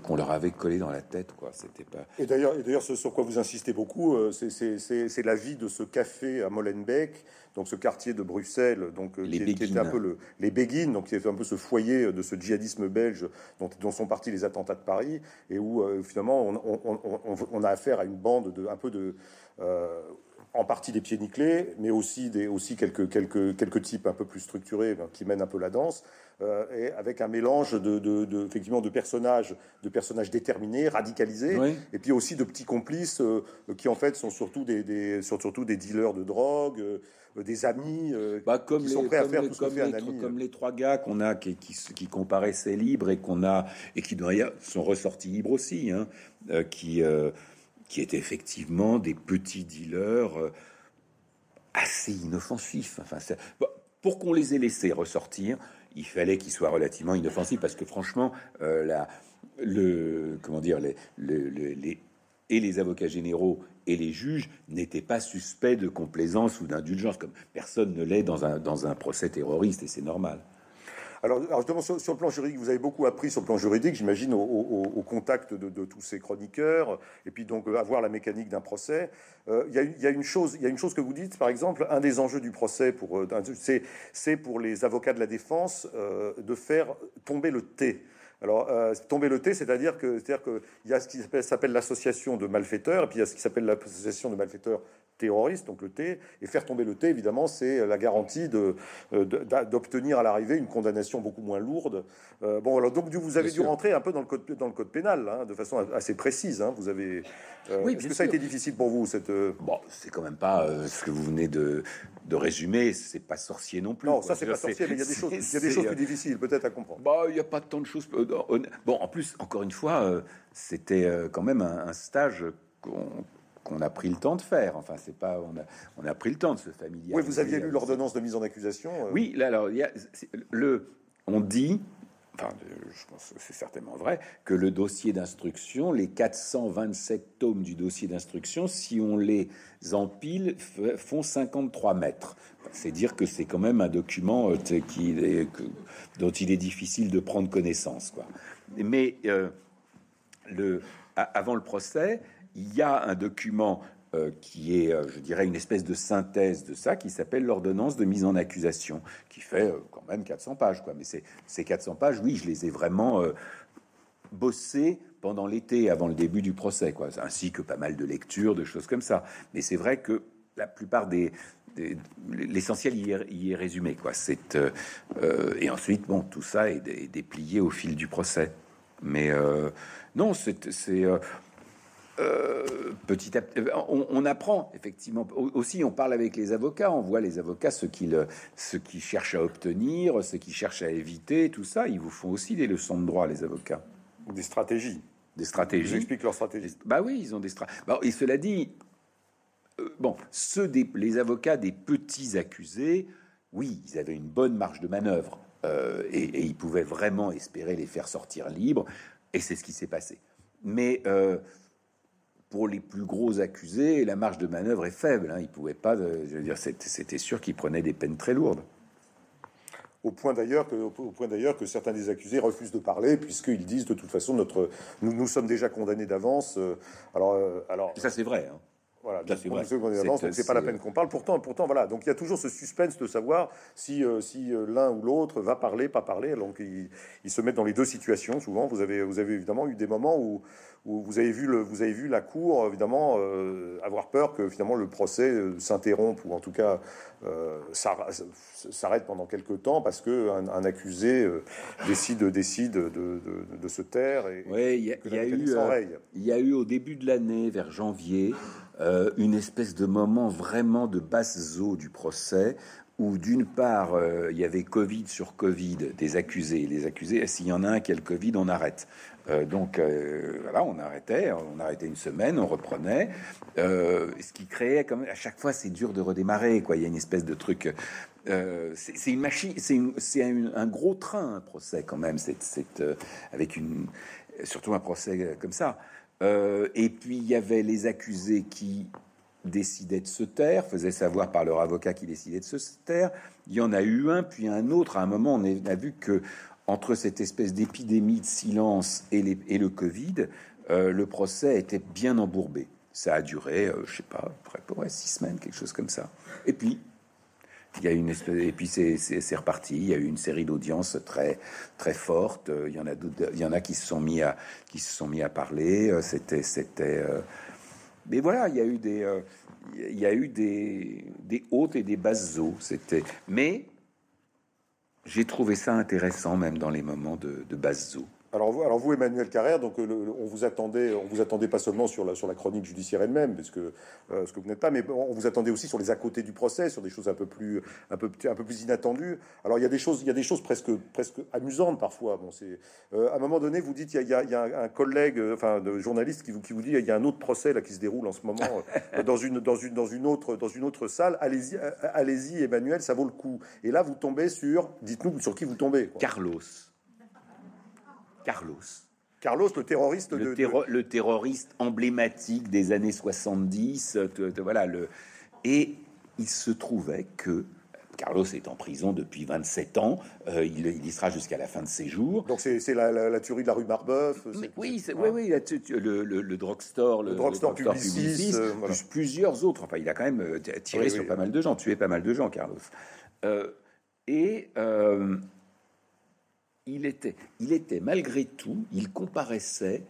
qu'on leur avait collé dans la tête, quoi. C'était pas. Et d'ailleurs, et d'ailleurs, ce sur quoi vous insistez beaucoup, euh, c'est la vie de ce café à Molenbeek, donc ce quartier de Bruxelles, donc euh, les qui, était un peu le, les Béguines, donc qui était un peu ce foyer de ce djihadisme belge dont, dont sont partis les attentats de Paris, et où euh, finalement on, on, on, on, a affaire à une bande de un peu de en partie des pieds nickelés, mais aussi, des, aussi quelques, quelques, quelques types un peu plus structurés ben, qui mènent un peu la danse, euh, et avec un mélange de, de, effectivement de personnages, de personnages déterminés, radicalisés, et puis aussi de petits complices euh, qui en fait sont surtout des, des surtout des dealers de drogue, euh, des amis bah, comme qui les, sont prêts à faire tout ce que fait un ami. Comme les trois gars qu'on a qui, qui, qui, comparaissaient libres et qu'on a et qui sont ressortis libres aussi, hein, qui qui étaient effectivement des petits dealers euh, assez inoffensifs. Enfin, pour qu'on les ait laissés ressortir, il fallait qu'ils soient relativement inoffensifs parce que franchement, euh, le comment dire les, les, et les avocats généraux et les juges n'étaient pas suspects de complaisance ou d'indulgence comme personne ne l'est dans un, dans un procès terroriste et c'est normal. Alors, justement, sur, le plan juridique, vous avez beaucoup appris sur le plan juridique, j'imagine, au, contact de, tous ces chroniqueurs, et puis donc avoir la mécanique d'un procès. Euh, il y, a une chose, y a une chose que vous dites, par exemple, un des enjeux du procès, pour, euh, c'est pour les avocats de la défense euh, de faire tomber le thé. Alors, euh, tomber le thé, c'est-à-dire c'est-à-dire qu'il y a ce qui s'appelle l'association de malfaiteurs, et puis il y a ce qui s'appelle l'association de malfaiteurs terroristes, donc le T. Et faire tomber le T, évidemment, c'est la garantie de, d'obtenir à l'arrivée une condamnation beaucoup moins lourde. Euh, bon, alors donc vous avez dû rentrer un peu dans le code, dans le code pénal, hein, de façon assez précise. Hein. Vous avez. Euh, oui, est-ce que ça a été difficile pour vous cette Bon, c'est quand même pas ce que vous venez de, de résumer. C'est pas sorcier non plus. Non, ça c'est pas sorcier, mais il y a des choses, il y a des choses plus difficiles peut-être à comprendre. Bah, il n'y a pas tant de choses. Bon, en plus, encore une fois, c'était quand même un stage qu'on qu'on a pris le temps de faire. Enfin, c'est pas on a on a pris le temps de se familiariser. Oui, vous aviez lu l'ordonnance de mise en accusation. Euh oui, là, alors il y a, le on dit. Enfin, je pense que c'est certainement vrai que le dossier d'instruction, les 427 tomes du dossier d'instruction, si on les empile, font 53 mètres. C'est dire que c'est quand même un document euh, qui est, dont il est difficile de prendre connaissance. Quoi. Mais euh, le, avant le procès, il y a un document euh, qui est, euh, je dirais, une espèce de synthèse de ça, qui s'appelle l'ordonnance de mise en accusation, qui fait euh, quand même 400 pages. Quoi. Mais ces 400 pages, oui, je les ai vraiment bossées pendant l'été, avant le début du procès, quoi, ainsi que pas mal de lectures, de choses comme ça. Mais c'est vrai que la plupart des, l'essentiel y, est résumé, quoi. C'est et ensuite, bon, tout ça est, déplié au fil du procès. Mais non, c'est euh, petit à petit, on, apprend effectivement. Aussi, on parle avec les avocats, on voit les avocats ce qu'ils ce qui cherchent à obtenir, ce qu'ils cherchent à éviter, tout ça. Ils vous font aussi des leçons de droit, les avocats. Des stratégies. Des stratégies. Ils expliquent leurs stratégies. Bah oui, ils ont des stratégies. et cela dit, euh, bon, ceux des les avocats des petits accusés, oui, ils avaient une bonne marge de manœuvre euh, et, et, ils pouvaient vraiment espérer les faire sortir libres. Et c'est ce qui s'est passé. Mais pour les plus gros accusés, la marge de manœuvre est faible. Hein. Ils pouvaient pas, je veux dire, c'était sûr qu'ils prenaient des peines très lourdes. Au point d'ailleurs que, au point d'ailleurs que certains des accusés refusent de parler puisqu'ils disent de toute façon notre, nous, nous sommes déjà condamnés d'avance. Euh, alors, euh, alors ça c'est vrai. Hein. Voilà, c'est pas la peine qu'on parle. Pourtant, pourtant, voilà. Donc il y a toujours ce suspense de savoir si, euh, si l'un ou l'autre va parler, pas parler. Donc ils, se mettent dans les deux situations. Souvent, vous avez, vous avez évidemment eu des moments où vous avez vu, le, vous avez vu la Cour, évidemment, euh, avoir peur que finalement le procès euh, s'interrompe ou en tout cas euh, s'arrête pendant quelques temps parce qu'un un accusé décide, décide de, de, de, se taire. Et, oui, il y, a eu, il y a eu au début de l'année, vers janvier, une espèce de moment vraiment de basse eau du procès où d'une part, il y avait Covid sur Covid, des accusés. Les accusés, s'il y en a un qui a le Covid, on arrête. Euh, donc euh, voilà, on arrêtait, on arrêtait une semaine, on reprenait, euh, ce qui créait comme à chaque fois c'est dur de redémarrer quoi. Il y a une espèce de truc. c'est une machine, c'est un, gros train un procès quand même. Avec une surtout un procès comme ça. Et puis il y avait les accusés qui décidaient de se taire, faisaient savoir par leur avocat qu'ils décidaient de se taire. Il y en a eu un, puis un autre. À un moment, on a vu que entre cette espèce d'épidémie de silence et, le Covid, euh, le procès était bien embourbé. Ça a duré, euh, je sais pas, près six semaines, quelque chose comme ça. Et puis, il y a une espèce, et puis c'est reparti. Il y a eu une série d'audiences très très fortes. Il y en a il y en a qui se sont mis à qui se sont mis à parler. C'était c'était. mais voilà, il y a eu des il y a eu des des hautes et des basses eaux. C'était mais j'ai trouvé ça intéressant, même dans les moments de, de basse eau. Alors vous, alors vous, Emmanuel Carrère, donc euh, on vous attendait, on vous attendait pas seulement sur la sur la chronique judiciaire elle-même, parce que euh, ce que vous n'êtes pas, mais on vous attendait aussi sur les à côté du procès, sur des choses un peu plus un peu un peu plus inattendues. Alors il y a des choses, il y a des choses presque presque amusantes parfois. Bon, c'est euh, à un moment donné, vous dites il y a, il y a, un collègue, enfin de journaliste qui vous qui vous dit il y a un autre procès là qui se déroule en ce moment dans une dans une dans une autre dans une autre salle. Allez-y, allez-y, Emmanuel, ça vaut le coup. Et là, vous tombez sur, dites-nous sur qui vous tombez. Quoi. Carlos. Carlos. Carlos, le terroriste le, le terroriste emblématique des années 70, voilà le et il se trouvait que Carlos est en prison depuis 27 ans. Euh, il, y sera jusqu'à la fin de ses jours. Donc c'est la, tuerie de la rue Marbeuf. Oui, oui, oui, le, le, le, drugstore, le, drugstore, publiciste, euh, plus plusieurs autres. Enfin, il a quand même euh, tiré sur pas mal de gens, tué pas mal de gens, Carlos. et il était, il était malgré tout, il comparaissait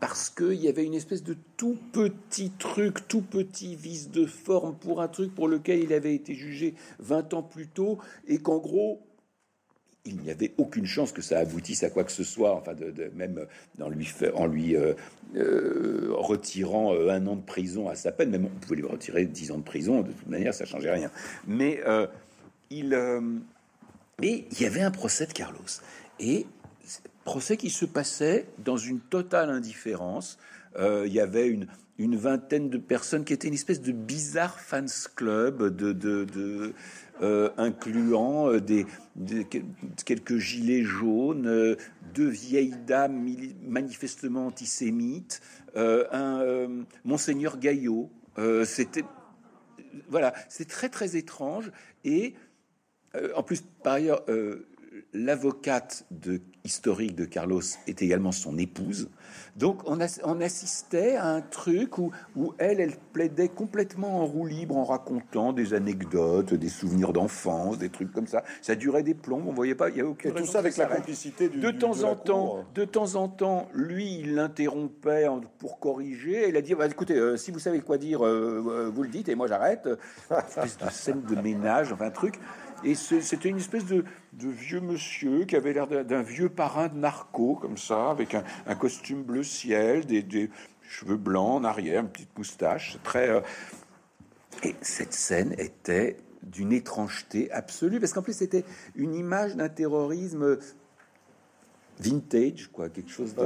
parce qu'il y avait une espèce de tout petit truc, tout petit vice de forme pour un truc pour lequel il avait été jugé 20 ans plus tôt, et qu'en gros, il n'y avait aucune chance que ça aboutisse à quoi que ce soit, enfin, de, même en lui, en lui euh, euh, retirant euh, un an de prison à sa peine, même on pouvait lui retirer 10 ans de prison, de toute manière, ça changeait rien. Mais il, mais il y avait un procès de Carlos, et procès qui se passait dans une totale indifférence. Euh, il y avait une, une, vingtaine de personnes qui étaient une espèce de bizarre fans club, de, de, euh, incluant euh, des, quelques gilets jaunes, deux vieilles dames manifestement antisémites, un monseigneur Gaillot. C'était voilà, c'est très très étrange et en plus par ailleurs l'avocate de, historique de Carlos est également son épouse. Donc on, on assistait à un truc où, où, elle, elle plaidait complètement en roue libre en racontant des anecdotes, des souvenirs d'enfance, des trucs comme ça. Ça durait des plombs, on voyait pas, il y a aucun tout ça avec la complicité du, de temps en temps. De temps en temps, lui, il l'interrompait pour corriger. Il a dit bah, écoutez, euh, si vous savez quoi dire, euh, euh, vous le dites et moi j'arrête. espèce de scène de ménage, enfin un truc. Et c'était une espèce de, vieux monsieur qui avait l'air d'un vieux parrain de narco, comme ça, avec un, costume bleu ciel, des, cheveux blancs en arrière, une petite moustache. Très. Euh, et cette scène était d'une étrangeté absolue, parce qu'en plus c'était une image d'un terrorisme vintage, quoi, quelque chose de,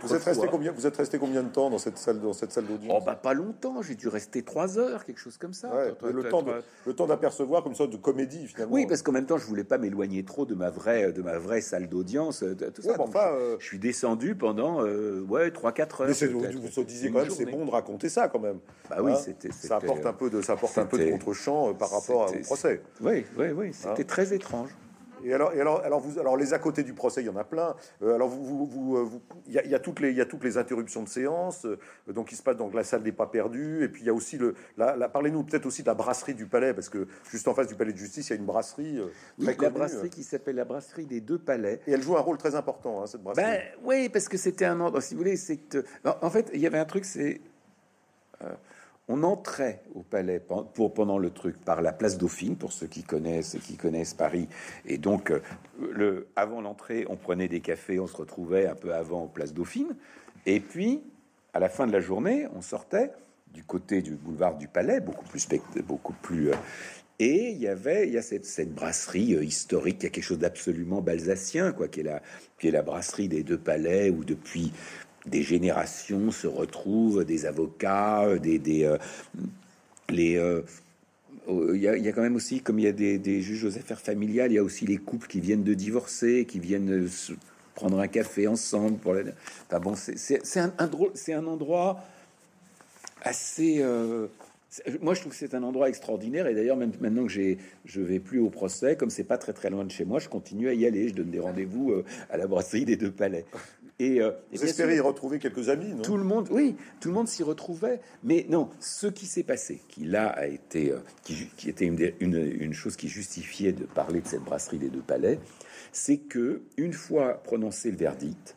Vous êtes resté combien Vous êtes resté combien de temps dans cette salle, dans cette salle d'audience Oh bah pas longtemps. J'ai dû rester trois heures, quelque chose comme ça. le, temps le temps d'apercevoir comme ça de comédie finalement. Oui, parce qu'en même temps, je voulais pas m'éloigner trop de ma vraie, de ma vraie salle d'audience. Tout ça. enfin, euh, je, suis descendu pendant euh, ouais trois quatre heures. Mais vous, vous disiez quand même, c'est bon de raconter ça quand même. Bah oui, hein c'était. Ça apporte un peu de, ça apporte un peu de contre-champ euh, par rapport au procès. Oui, oui, oui. C'était hein très étrange. Et alors, et alors, alors, vous, alors, les à côté du procès, il y en a plein. Euh, alors, vous, vous, euh, il y, a, y, a toutes les, il y a toutes les interruptions de séance, euh, donc il se passe dans la salle des pas perdus. Et puis il y a aussi le, la, parlez-nous peut-être aussi de la brasserie du Palais, parce que juste en face du Palais de Justice, il y a une brasserie. oui, la brasserie qui s'appelle la brasserie des deux palais. Et elle joue un rôle très important, hein, cette brasserie. Ben, oui, parce que c'était un endroit. Si vous voulez, c'est en fait, il y avait un truc, c'est on entrait au palais pour, pendant le truc par la place Dauphine, pour ceux qui connaissent, qui connaissent Paris. Et donc, euh, le, avant l'entrée, on prenait des cafés, on se retrouvait un peu avant au place Dauphine. Et puis, à la fin de la journée, on sortait du côté du boulevard du Palais, beaucoup plus, beaucoup plus. Euh, et il y avait, il y a cette, cette brasserie euh, historique, il y a quelque chose d'absolument balsacien, quoi, qui est la, qui est la brasserie des deux palais, où depuis des générations se retrouvent, des avocats, euh, des, des euh, les euh, il y, a, quand même aussi, comme il y a des, juges aux affaires familiales, il y a aussi les couples qui viennent de divorcer, qui viennent prendre un café ensemble. Pour enfin bon, c'est un, un, un endroit assez. moi, je trouve que c'est un endroit extraordinaire. Et d'ailleurs, même maintenant que j'ai, je vais plus au procès, comme c'est pas très très loin de chez moi, je continue à y aller. Je donne des rendez-vous à la brasserie des deux palais. Et, euh, Vous espérez y retrouver quelques amis, non? Tout le monde, oui, tout le monde s'y retrouvait. Mais non, ce qui s'est passé, qui là a été, euh, qui, était une, une, chose qui justifiait de parler de cette brasserie des deux palais, c'est que une fois prononcé le verdict,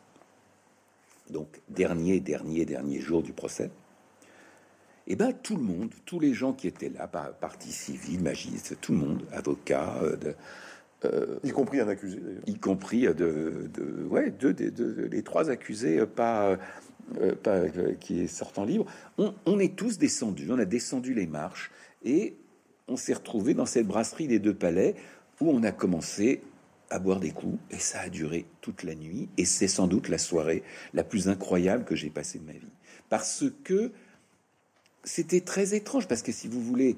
donc dernier, dernier, dernier jour du procès, et eh ben tout le monde, tous les gens qui étaient là, partie civile, magiste, tout le monde, avocats, euh, de, euh, y compris un accusé. Y compris de, de ouais, deux, de, les trois accusés euh, pas, euh, pas qui sortent libre. On, on, est tous descendus, on a descendu les marches et on s'est retrouvé dans cette brasserie des deux palais où on a commencé à boire des coups et ça a duré toute la nuit et c'est sans doute la soirée la plus incroyable que j'ai passée de ma vie parce que c'était très étrange parce que si vous voulez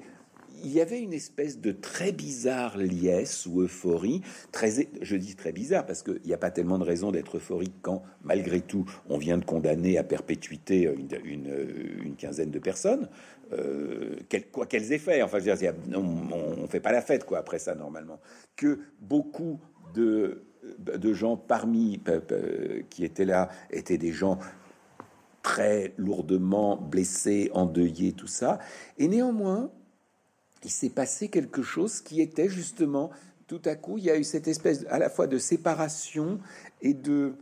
il y avait une espèce de très bizarre liesse ou euphorie, très, je dis très bizarre parce qu'il n'y a pas tellement de raison d'être euphorique quand, malgré tout, on vient de condamner à perpétuité une, quinzaine de personnes, euh, quoi qu'elles aient fait. Enfin, je veux dire, on ne fait pas la fête quoi après ça normalement. Que beaucoup de, de gens parmi qui étaient là étaient des gens très lourdement blessés, endeuillés, tout ça. Et néanmoins, il s'est passé quelque chose qui était justement tout à coup, il y a eu cette espèce à la fois de séparation et de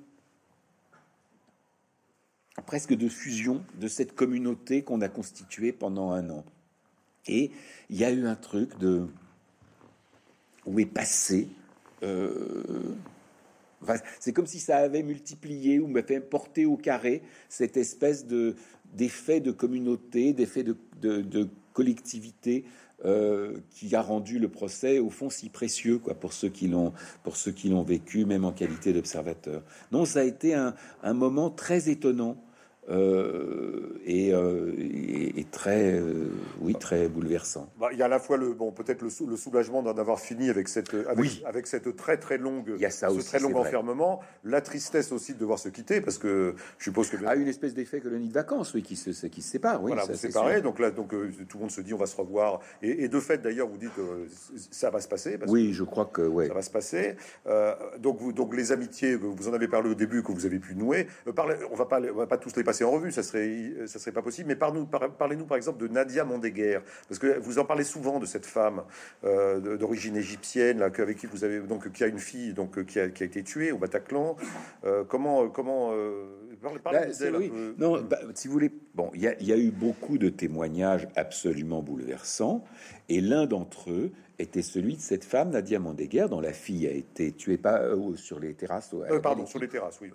presque de fusion de cette communauté qu'on a constituée pendant un an. Et il y a eu un truc de où est passé. Euh, c'est comme si ça avait multiplié ou fait porté au carré cette espèce de d'effet de communauté, d'effet de, de, collectivité euh, qui a rendu le procès au fond si précieux quoi pour ceux qui l'ont pour ceux qui l'ont vécu même en qualité d'observateur. Non, ça a été un, un moment très étonnant euh, euh, et, et, très, euh, oui, très bouleversant. Bah, il y a à la fois le bon, peut-être le, le, soulagement d'en avoir fini avec cette, avec, oui. avec, cette très très longue, il y a ça ce aussi, très long enfermement, la tristesse aussi de devoir se quitter parce que je suppose que ah, une espèce d'effet colonie de vacances, oui, qui se, qui se sépare, oui, voilà, séparés, donc là, donc tout le monde se dit on va se revoir, et, et de fait d'ailleurs vous dites ça va se passer. Parce oui, je crois que ouais. ça va se passer. donc vous, donc les amitiés, vous en avez parlé au début que vous avez pu nouer. Parlez, on va pas, on va pas tous les passer en revue, ça serait, ça serait pas possible. Mais parlez-nous par exemple de Nadia Mondéguer, parce que vous en parlez souvent de cette femme euh, d'origine égyptienne, là, avec qui vous avez donc qui a une fille donc qui a, qui a été tuée au Bataclan. Euh, comment comment euh, parlez, bah, oui. Non, bah, si vous voulez, bon, il y, y, a eu beaucoup de témoignages absolument bouleversants, et l'un d'entre eux était celui de cette femme Nadia Mondéguer, dont la fille a été tuée pas sur les terrasses. pardon, sur les terrasses, oui.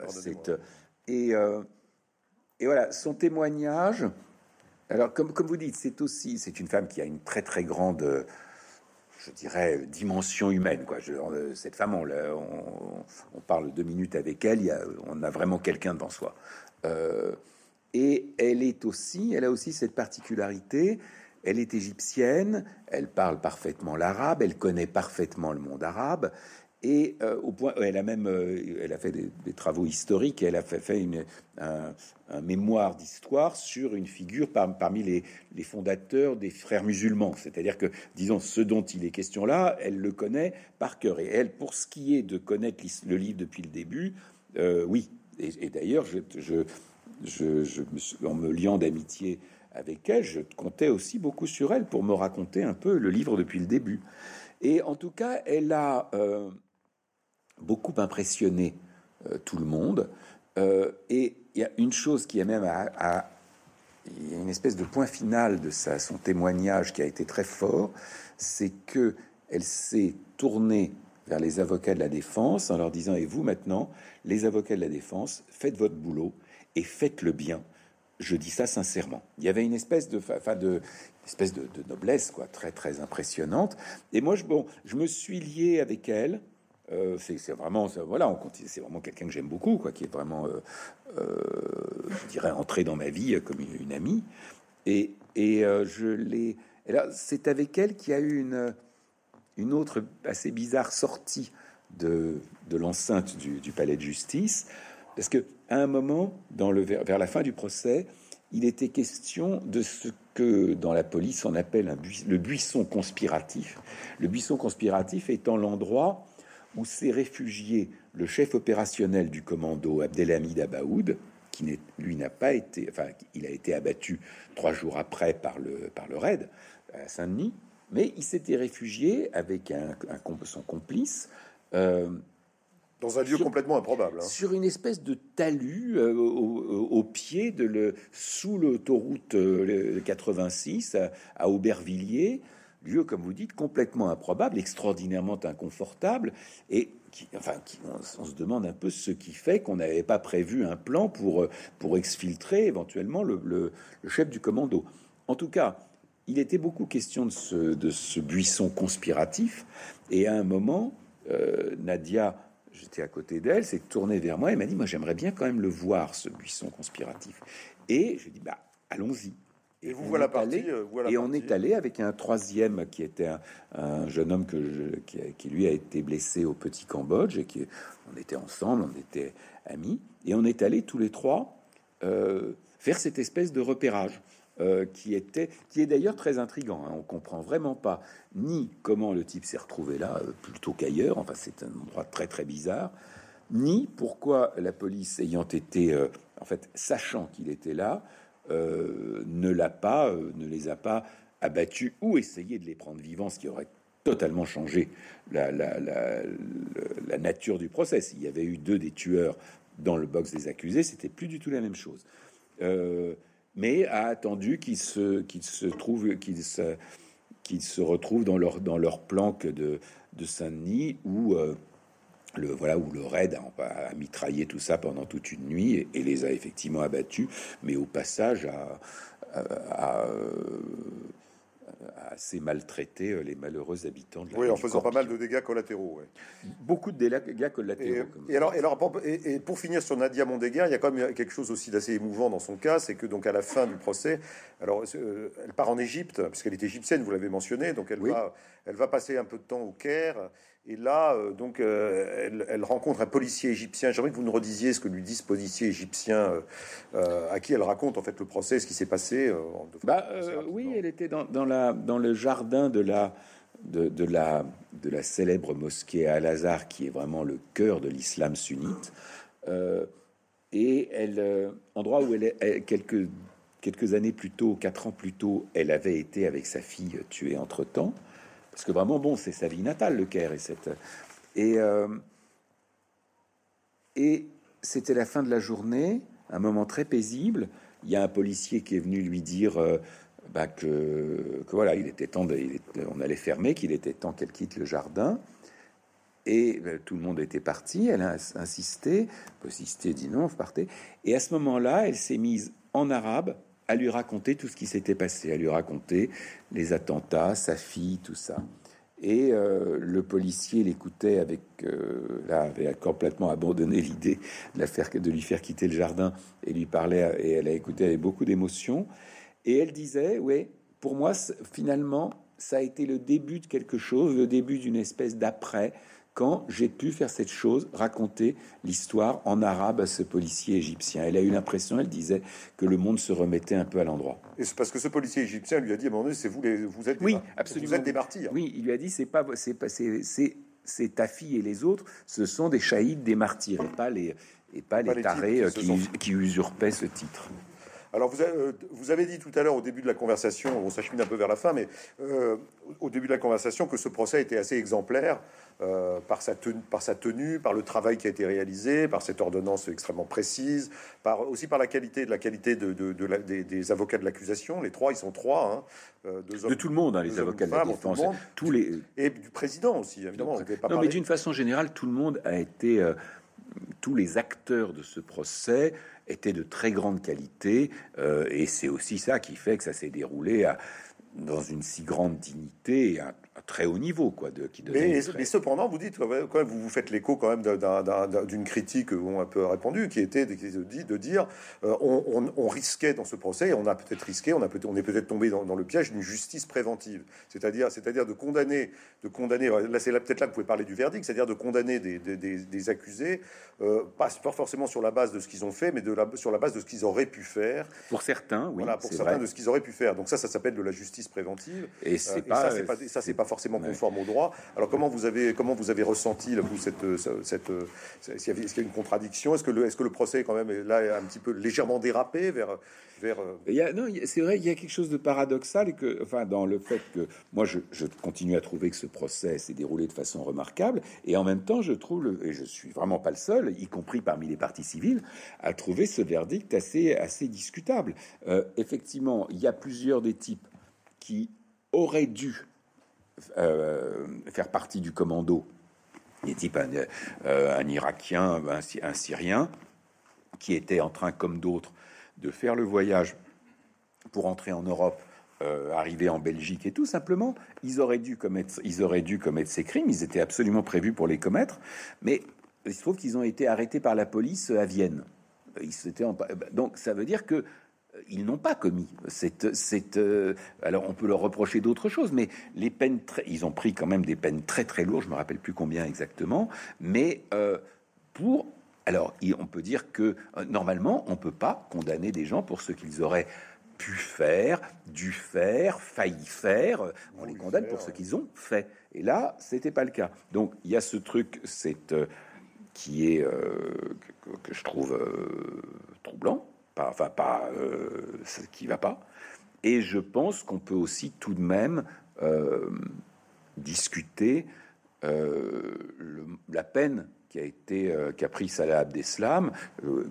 et et voilà, son témoignage. Alors, comme, vous dites, c'est aussi, c'est une femme qui a une très très grande, je dirais, dimension humaine. Quoi. Je, cette femme, on, parle deux minutes avec elle, il y a, on a vraiment quelqu'un devant soi. Euh, et elle est aussi, elle a aussi cette particularité. Elle est égyptienne, elle parle parfaitement l'arabe, elle connaît parfaitement le monde arabe, et euh, au point, elle a même, euh, elle a fait des, travaux historiques. elle a fait, une, un, mémoire d'histoire sur une figure parmi les, fondateurs des frères musulmans. C'est-à-dire que, disons, ce dont il est question là, elle le connaît par cœur. Et elle, pour ce qui est de connaître le livre depuis le début, euh, oui. Et, d'ailleurs, je, me en me liant d'amitié avec elle, je comptais aussi beaucoup sur elle pour me raconter un peu le livre depuis le début. Et en tout cas, elle a beaucoup impressionné euh, tout le monde. Euh, et il y a une chose qui est même à, il y a une espèce de point final de sa, son témoignage qui a été très fort, c'est que elle s'est tournée vers les avocats de la défense en leur disant et vous maintenant, les avocats de la défense, faites votre boulot et faites-le bien. Je dis ça sincèrement. Il y avait une espèce de, de, espèce de, noblesse quoi, très très impressionnante. Et moi, je, bon, je me suis lié avec elle euh, c'est vraiment, voilà, c'est vraiment quelqu'un que j'aime beaucoup, quoi, qui est vraiment, euh, euh, je dirais, entré dans ma vie comme une, amie. Et, et je l'ai. c'est avec elle qu'il y a eu une, une autre assez bizarre sortie de, de l'enceinte du, du, palais de justice, parce que à un moment, dans le, vers la fin du procès, il était question de ce que dans la police on appelle un le buisson conspiratif. Le buisson conspiratif étant l'endroit où s'est réfugié le chef opérationnel du commando Abdelhamid Abaoud, qui lui n'a pas été, enfin, il a été abattu trois jours après par le, par le raid à Saint-Denis, mais il s'était réfugié avec un, son complice. Euh, dans un lieu complètement improbable. Hein. Sur une espèce de talus euh, au, pied de le, sous l'autoroute 86 euh, à, à Aubervilliers, lieu, comme vous dites, complètement improbable, extraordinairement inconfortable, et qui, enfin, on, se demande un peu ce qui fait qu'on n'avait pas prévu un plan pour, pour exfiltrer éventuellement le, chef du commando. En tout cas, il était beaucoup question de ce, de ce buisson conspiratif, et à un moment, euh, Nadia, j'étais à côté d'elle, s'est tournée vers moi et m'a dit, moi j'aimerais bien quand même le voir, ce buisson conspiratif. Et je dis, bah, allons-y. Et, vous voilà parti. Euh, et on est allé avec un troisième qui était un, jeune homme que qui, lui a été blessé au petit Cambodge et qui on était ensemble, on était amis et on est allé tous les trois euh, faire cette espèce de repérage. Euh, qui était, qui est d'ailleurs très intrigant. Hein. On comprend vraiment pas ni comment le type s'est retrouvé là plutôt qu'ailleurs. Enfin, c'est un endroit très très bizarre. Ni pourquoi la police ayant été, en fait, sachant qu'il était là, euh, ne l'a pas, euh, ne les a pas abattus ou essayé de les prendre vivants, ce qui aurait totalement changé la, nature du procès. Il y avait eu deux des tueurs dans le box des accusés, c'était plus du tout la même chose. Euh, mais a attendu qu'ils se, qu'ils se retrouvent dans leur, planque de, de Saint-Denis où le voilà où le raid a, mitraillé tout ça pendant toute une nuit et, les a effectivement abattus, mais au passage a, assez maltraité euh, les malheureux habitants de la Oui, en faisant pas mal de dégâts collatéraux. Beaucoup de dégâts collatéraux. Et, alors, et, alors et, pour finir sur Nadia Mondéguin, il y a quand même quelque chose aussi d'assez émouvant dans son cas, c'est que donc à la fin du procès, alors euh, elle part en Égypte, puisqu'elle est égyptienne, vous l'avez mentionné, donc elle, va, elle va passer un peu de temps au Caire. Et là, euh, donc, euh, elle, rencontre un policier égyptien. J'aimerais que vous nous redisiez ce que lui dit ce policier égyptien euh, à qui elle raconte en fait le procès, ce qui s'est passé. bah, oui, elle était dans, dans, la, dans le jardin de la, de, de, la, de la célèbre mosquée Al-Azhar, qui est vraiment le cœur de l'islam sunnite. et elle, endroit où elle est, quelques, quelques années plus tôt, quatre ans plus tôt, elle avait été avec sa fille tuée entre temps. Parce que vraiment, bon, c'est sa vie natale, le Caire. Et, cette... et, euh, et c'était la fin de la journée, un moment très paisible. Il y a un policier qui est venu lui dire euh, bah, que, voilà, il était temps, de, on allait fermer, qu'il était temps qu'elle quitte le jardin. Et ben, tout le monde était parti. Elle a insisté, insisté, dit non, vous partez. Et à ce moment-là, elle s'est mise en arabe à lui raconter tout ce qui s'était passé, à lui raconter les attentats, sa fille, tout ça. Et euh, le policier l'écoutait avec, euh, là, avait complètement abandonné l'idée de, de lui faire quitter le jardin et lui parlait, et elle a écouté avec beaucoup d'émotion. Et elle disait, ouais, pour moi, finalement, ça a été le début de quelque chose, le début d'une espèce d'après, quand j'ai pu faire cette chose, raconter l'histoire en arabe à ce policier égyptien. Elle a eu l'impression, elle disait, que le monde se remettait un peu à l'endroit. Et c'est parce que ce policier égyptien lui a dit à un moment donné, c'est vous, les, vous êtes, oui, des, absolument. Vous êtes des martyrs. Oui, il lui a dit, c'est pas, c'est pas, c'est, c'est ta fille et les autres, ce sont des chahids, des martyrs, et pas les, et pas, les tarés euh, qui, qui usurpaient ce titre. Alors, vous avez, euh, vous avez, dit tout à l'heure au début de la conversation, on s'achemine un peu vers la fin, mais euh, au début de la conversation, que ce procès était assez exemplaire euh, par, sa tenue, par sa tenue, par le travail qui a été réalisé, par cette ordonnance extrêmement précise, par, aussi par la qualité, de la qualité de, des, avocats de l'accusation. Les trois, ils sont trois. Hein, de tout le monde, hein, les avocats de la défense. tous les... Et du président aussi, évidemment. non, mais d'une façon générale, tout le monde a été... tous les acteurs de ce procès était de très grande qualité, euh, et c'est aussi ça qui fait que ça s'est déroulé à, dans une si grande dignité très haut niveau, quoi. De, qui mais, mais, cependant, vous dites, quand vous vous faites l'écho quand même d'une critique un peu répondu, qui était de, dire, euh, on, risquait dans ce procès, on a peut-être risqué, on a peut on est peut-être tombé dans, le piège d'une justice préventive, c'est-à-dire, c'est-à-dire de condamner, de condamner. Là, c'est peut-être là que vous pouvez parler du verdict, c'est-à-dire de condamner des, des, accusés, euh, pas, forcément sur la base de ce qu'ils ont fait, mais de la, sur la base de ce qu'ils auraient pu faire. Pour certains, oui. Voilà, pour certains de ce qu'ils auraient pu faire. Donc ça, ça s'appelle de la justice préventive. Et euh, c'est pas, ça, c'est pas, pas forcément conforme au droit. Alors comment vous avez comment vous avez ressenti vous cette cette est-ce qu'il y a une contradiction? Est-ce que le est-ce que le procès quand même est là un petit peu légèrement dérapé vers vers euh, il y a, non, c'est vrai, il y a quelque chose de paradoxal et que, enfin, dans le fait que moi, je, je continue à trouver que ce procès s'est déroulé de façon remarquable, et en même temps, je trouve, et je suis vraiment pas le seul, y compris parmi les parties civiles, à trouver ce verdict assez, assez discutable. Euh, effectivement, il y a plusieurs des types qui auraient dû euh, faire partie du commando, des types un, euh, un Irakien, un, un, Syrien, qui était en train, comme d'autres, de faire le voyage pour entrer en Europe, euh, arriver en Belgique et tout simplement, ils auraient dû commettre, ils auraient dû commettre ces crimes. Ils étaient absolument prévus pour les commettre, mais il se trouve qu'ils ont été arrêtés par la police à Vienne. Ils donc ça veut dire que ils n'ont pas commis. C'est, euh, alors on peut leur reprocher d'autres choses, mais les peines, ils ont pris quand même des peines très très lourdes. Je me rappelle plus combien exactement, mais euh, pour alors on peut dire que euh, normalement on peut pas condamner des gens pour ce qu'ils auraient pu faire, dû faire, failli faire. On les condamne pour ce qu'ils ont fait. Et là, c'était pas le cas. Donc il y a ce truc, c'est qui est que, je trouve troublant enfin pas euh, ce qui va pas. Et je pense qu'on peut aussi tout de même euh, discuter la peine qui a été a pris Salah Abdeslam.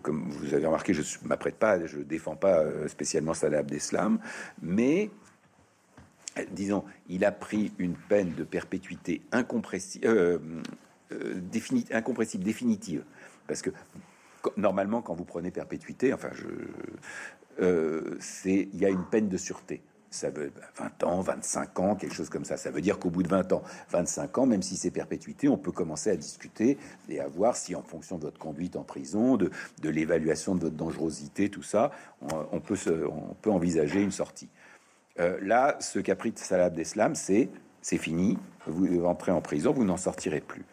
comme vous avez remarqué, je ne m'apprête pas, je défends pas spécialement Salah Abdeslam, mais disons, il a pris une peine de perpétuité incompressible, incompressible définitive, parce que normalement, quand vous prenez perpétuité, enfin, je, euh, il y a une peine de sûreté. Ça veut 20 ans, 25 ans, quelque chose comme ça. Ça veut dire qu'au bout de 20 ans, 25 ans, même si c'est perpétuité, on peut commencer à discuter et à voir si, en fonction de votre conduite en prison, de, l'évaluation de votre dangerosité, tout ça, on, peut, envisager une sortie. Euh, là, ce pris Salah Abdeslam, c'est c'est fini, vous entrez en prison, vous n'en sortirez plus.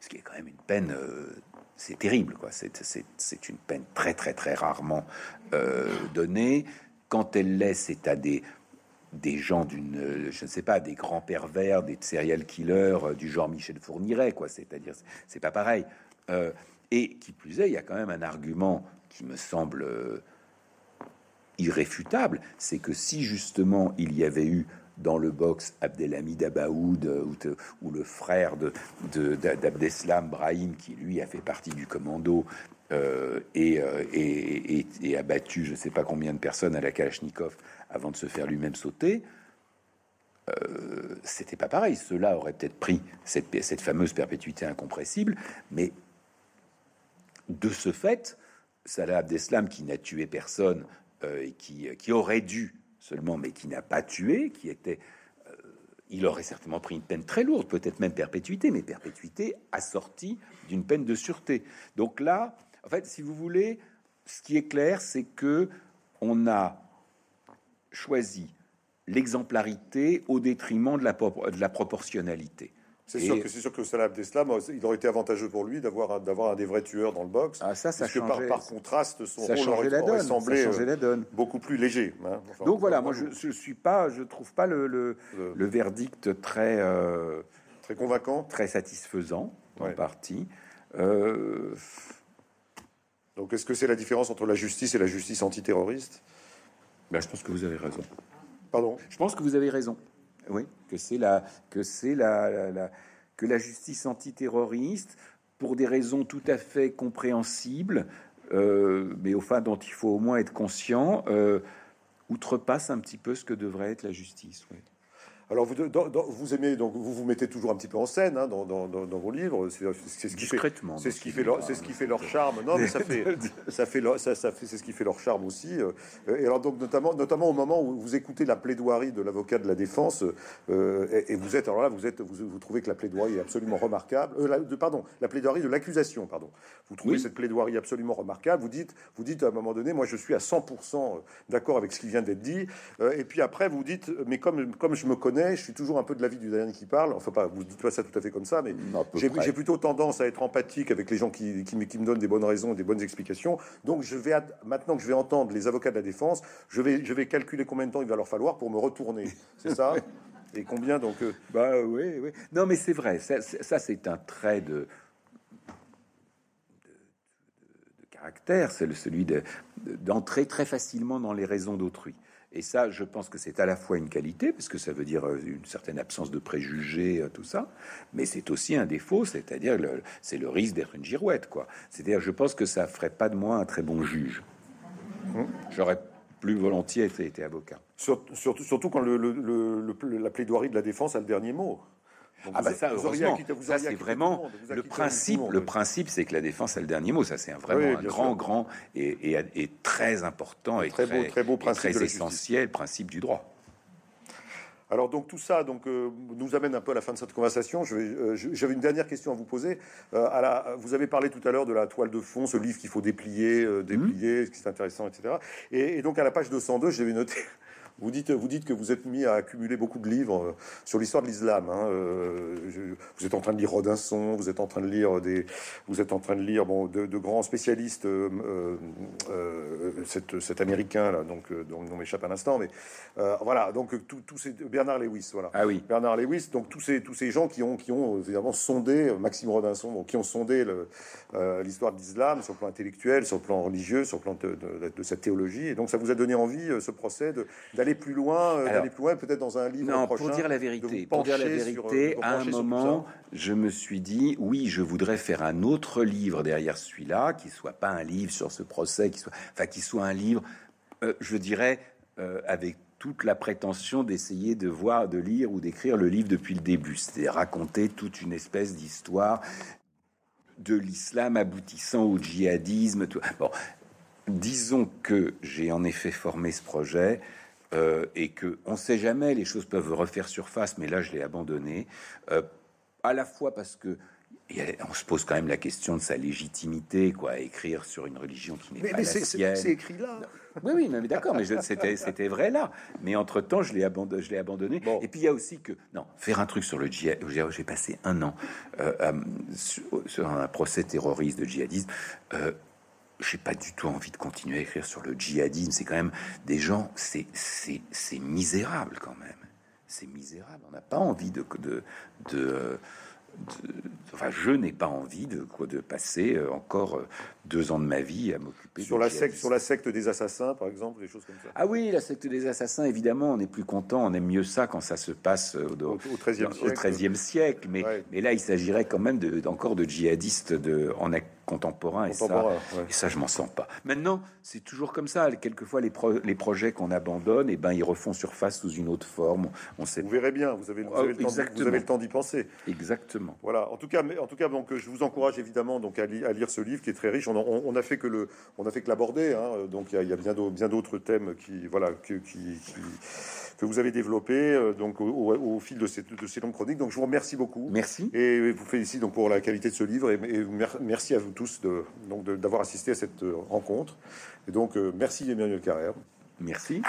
Ce qui est quand même une peine euh, c'est terrible, quoi. C'est une peine très, très, très rarement euh, donnée. Quand elle l'est, c'est à des, gens d'une, je ne sais pas, des grands pervers, des serial killers euh, du genre Michel Fourniret, quoi. C'est-à-dire, c'est pas pareil. Euh, et qui plus est, il y a quand même un argument qui me semble irréfutable, c'est que si justement il y avait eu dans le box Abdelhamid Abaoud ou, ou le frère de, d'Abdeslam Brahim qui lui a fait partie du commando euh, euh, et, et, a battu je ne sais pas combien de personnes à la Kalachnikov avant de se faire lui-même sauter. Euh, c'était pas pareil. Cela aurait peut-être pris cette, fameuse perpétuité incompressible, mais de ce fait, Salah Abdeslam, qui n'a tué personne et qui aurait dû seulement, mais qui n'a pas tué, qui était euh, il aurait certainement pris une peine très lourde, peut-être même perpétuité, mais perpétuité assortie d'une peine de sûreté. Donc là, en fait, si vous voulez, ce qui est clair, c'est que on a choisi l'exemplarité au détriment de la, de la proportionnalité. C'est sûr que c'est sûr que Salah Abdeslam, il aurait été avantageux pour lui d'avoir d'avoir un des vrais tueurs dans le box. Ah ça, ça par, par, contraste, son ça rôle aurait, la donne. semblé ça la donne. beaucoup plus léger. Hein. Donc voilà, moi je, je suis pas, je trouve pas le, le, le verdict très euh, très convaincant, très satisfaisant en partie. Euh... Donc est-ce que c'est la différence entre la justice et la justice antiterroriste? Ben, je pense que vous avez raison. Pardon? Je pense que vous avez raison. Oui, que c'est la, que c'est la, que la justice antiterroriste, pour des raisons tout à fait compréhensibles, euh, mais au fin dont il faut au moins être conscient, euh, outrepasse un petit peu ce que devrait être la justice. Alors vous, vous aimez donc vous vous mettez toujours un petit peu en scène hein, dans, vos livres. C'est ce qui fait, c'est ce qui fait leur, c'est ce qui fait leur charme. Non, mais ça fait, ça fait, ça, ça fait, c'est ce qui fait leur charme aussi. Euh, et alors donc notamment, notamment au moment où vous écoutez la plaidoirie de l'avocat de la défense, euh, et, vous êtes alors là, vous êtes, vous, vous, trouvez que la plaidoirie est absolument remarquable. Euh, de, pardon, la plaidoirie de l'accusation, pardon. Vous trouvez cette plaidoirie absolument remarquable. Vous dites, vous dites à un moment donné, moi je suis à 100% d'accord avec ce qui vient d'être dit. et puis après vous dites, mais comme comme je me connais je suis toujours un peu de l'avis du dernier qui parle. Enfin, pas, vous dites pas ça tout à fait comme ça, mais j'ai plutôt tendance à être empathique avec les gens qui, qui, me donnent des bonnes raisons, des bonnes explications. Donc, je vais maintenant que je vais entendre les avocats de la défense, je vais, je vais calculer combien de temps il va leur falloir pour me retourner. C'est ça? Et combien donc euh, Bah oui, oui. Non, mais c'est vrai. Ça, c'est un trait de, c'est celui d'entrer très facilement dans les raisons d'autrui. Et ça, je pense que c'est à la fois une qualité, parce que ça veut dire euh, une certaine absence de préjugés, euh, tout ça, mais c'est aussi un défaut, c'est-à-dire c'est le risque d'être une girouette, quoi. C'est-à-dire, je pense que ça ferait pas de moi un très bon juge. J'aurais plus volontiers été, avocat. Surtout, surtout quand la plaidoirie de la défense a le dernier mot ah bah ça, heureusement, ça c'est vraiment le principe. le principe, c'est que la défense a le dernier mot. Ça, c'est un vraiment un grand, grand et, et, très important et très, beau, très beau principe, très essentiel principe du droit. Alors donc tout ça donc euh, nous amène un peu à la fin de cette conversation. Euh, j'avais une dernière question à vous poser. Euh, à la, vous avez parlé tout à l'heure de la toile de fond, ce livre qu'il faut déplier, déplier, ce qui est intéressant, etc. Et, et, donc à la page 202, j'avais noté vous dites, vous dites que vous êtes mis à accumuler beaucoup de livres euh, sur l'histoire de l'islam. Hein. Euh, vous êtes en train de lire Rodinson, vous êtes en train de lire des, vous êtes en train de lire bon de, grands spécialistes, euh, cet, américain là, donc dont le nom m'échappe un instant, mais voilà. Donc tous ces Bernard Lewis, voilà. Ah oui. Bernard Lewis. Donc tous ces tous ces gens qui ont qui ont évidemment sondé Maxime Rodinson, qui ont sondé l'histoire de l'islam sur le plan intellectuel, sur le plan religieux, sur le plan de, de, cette théologie. Et donc ça vous a donné envie ce procès de d'aller plus loin, d'aller plus loin, peut-être dans un livre non, prochain. Pour dire la vérité, pour dire la vérité, à un moment, je me suis dit, oui, je voudrais faire un autre livre derrière celui-là, qui soit pas un livre sur ce procès, qui soit, enfin, qui soit un livre, je dirais, avec toute la prétention d'essayer de voir, de lire ou d'écrire le livre depuis le début, c'est raconter toute une espèce d'histoire de l'islam aboutissant au djihadisme. Tout. Bon, disons que j'ai en effet formé ce projet. Euh, et que on sait jamais, les choses peuvent refaire surface, mais là je l'ai abandonné, euh, à la fois parce que on se pose quand même la question de sa légitimité, quoi, à écrire sur une religion qui n'est pas la sienne. C'est écrit là. Oui, oui, mais d'accord, mais c'était vrai là. Mais entre temps, je l'ai abandonné. Je abandonné. Et puis il y a aussi que non, faire un truc sur le djihad. J'ai passé un an euh, sur, un procès terroriste de djihadisme. Euh, j'ai pas du tout envie de continuer à écrire sur le djihadisme. C'est quand même des gens, c'est c'est misérable quand même. C'est misérable. On n'a pas envie de de, de enfin, je n'ai pas envie de, quoi, de passer euh, encore euh, deux ans de ma vie à m'occuper sur la secte, sur la secte des assassins, par exemple, des choses comme ça. Ah oui, la secte des assassins, évidemment, on est plus content, on aime mieux ça quand ça se passe euh, au, XIIIe siècle. Mais, mais là, il s'agirait quand même de, encore de djihadistes de, en, contemporain, et, ça, et ça, je m'en sens pas. Maintenant, c'est toujours comme ça. Quelquefois, les, les projets qu'on abandonne, et eh ben, ils refont surface sous une autre forme. On sait. Vous verrez bien. Vous avez, vous avez le, temps d'y penser. Exactement. Voilà. En tout cas, en tout cas, donc, je vous encourage évidemment donc à, lire ce livre qui est très riche. On, on, a fait que le, on a fait que l'aborder. Hein. donc, il y, a, bien d'autres thèmes qui, voilà, qui, qui que vous avez développé euh, donc au, fil de ces, de ces longues chroniques. Donc je vous remercie beaucoup. Merci. Et vous félicite donc pour la qualité de ce livre et, merci à vous tous de, donc d'avoir assisté à cette euh, rencontre. Et donc euh, merci Emmanuel Carrère. Merci.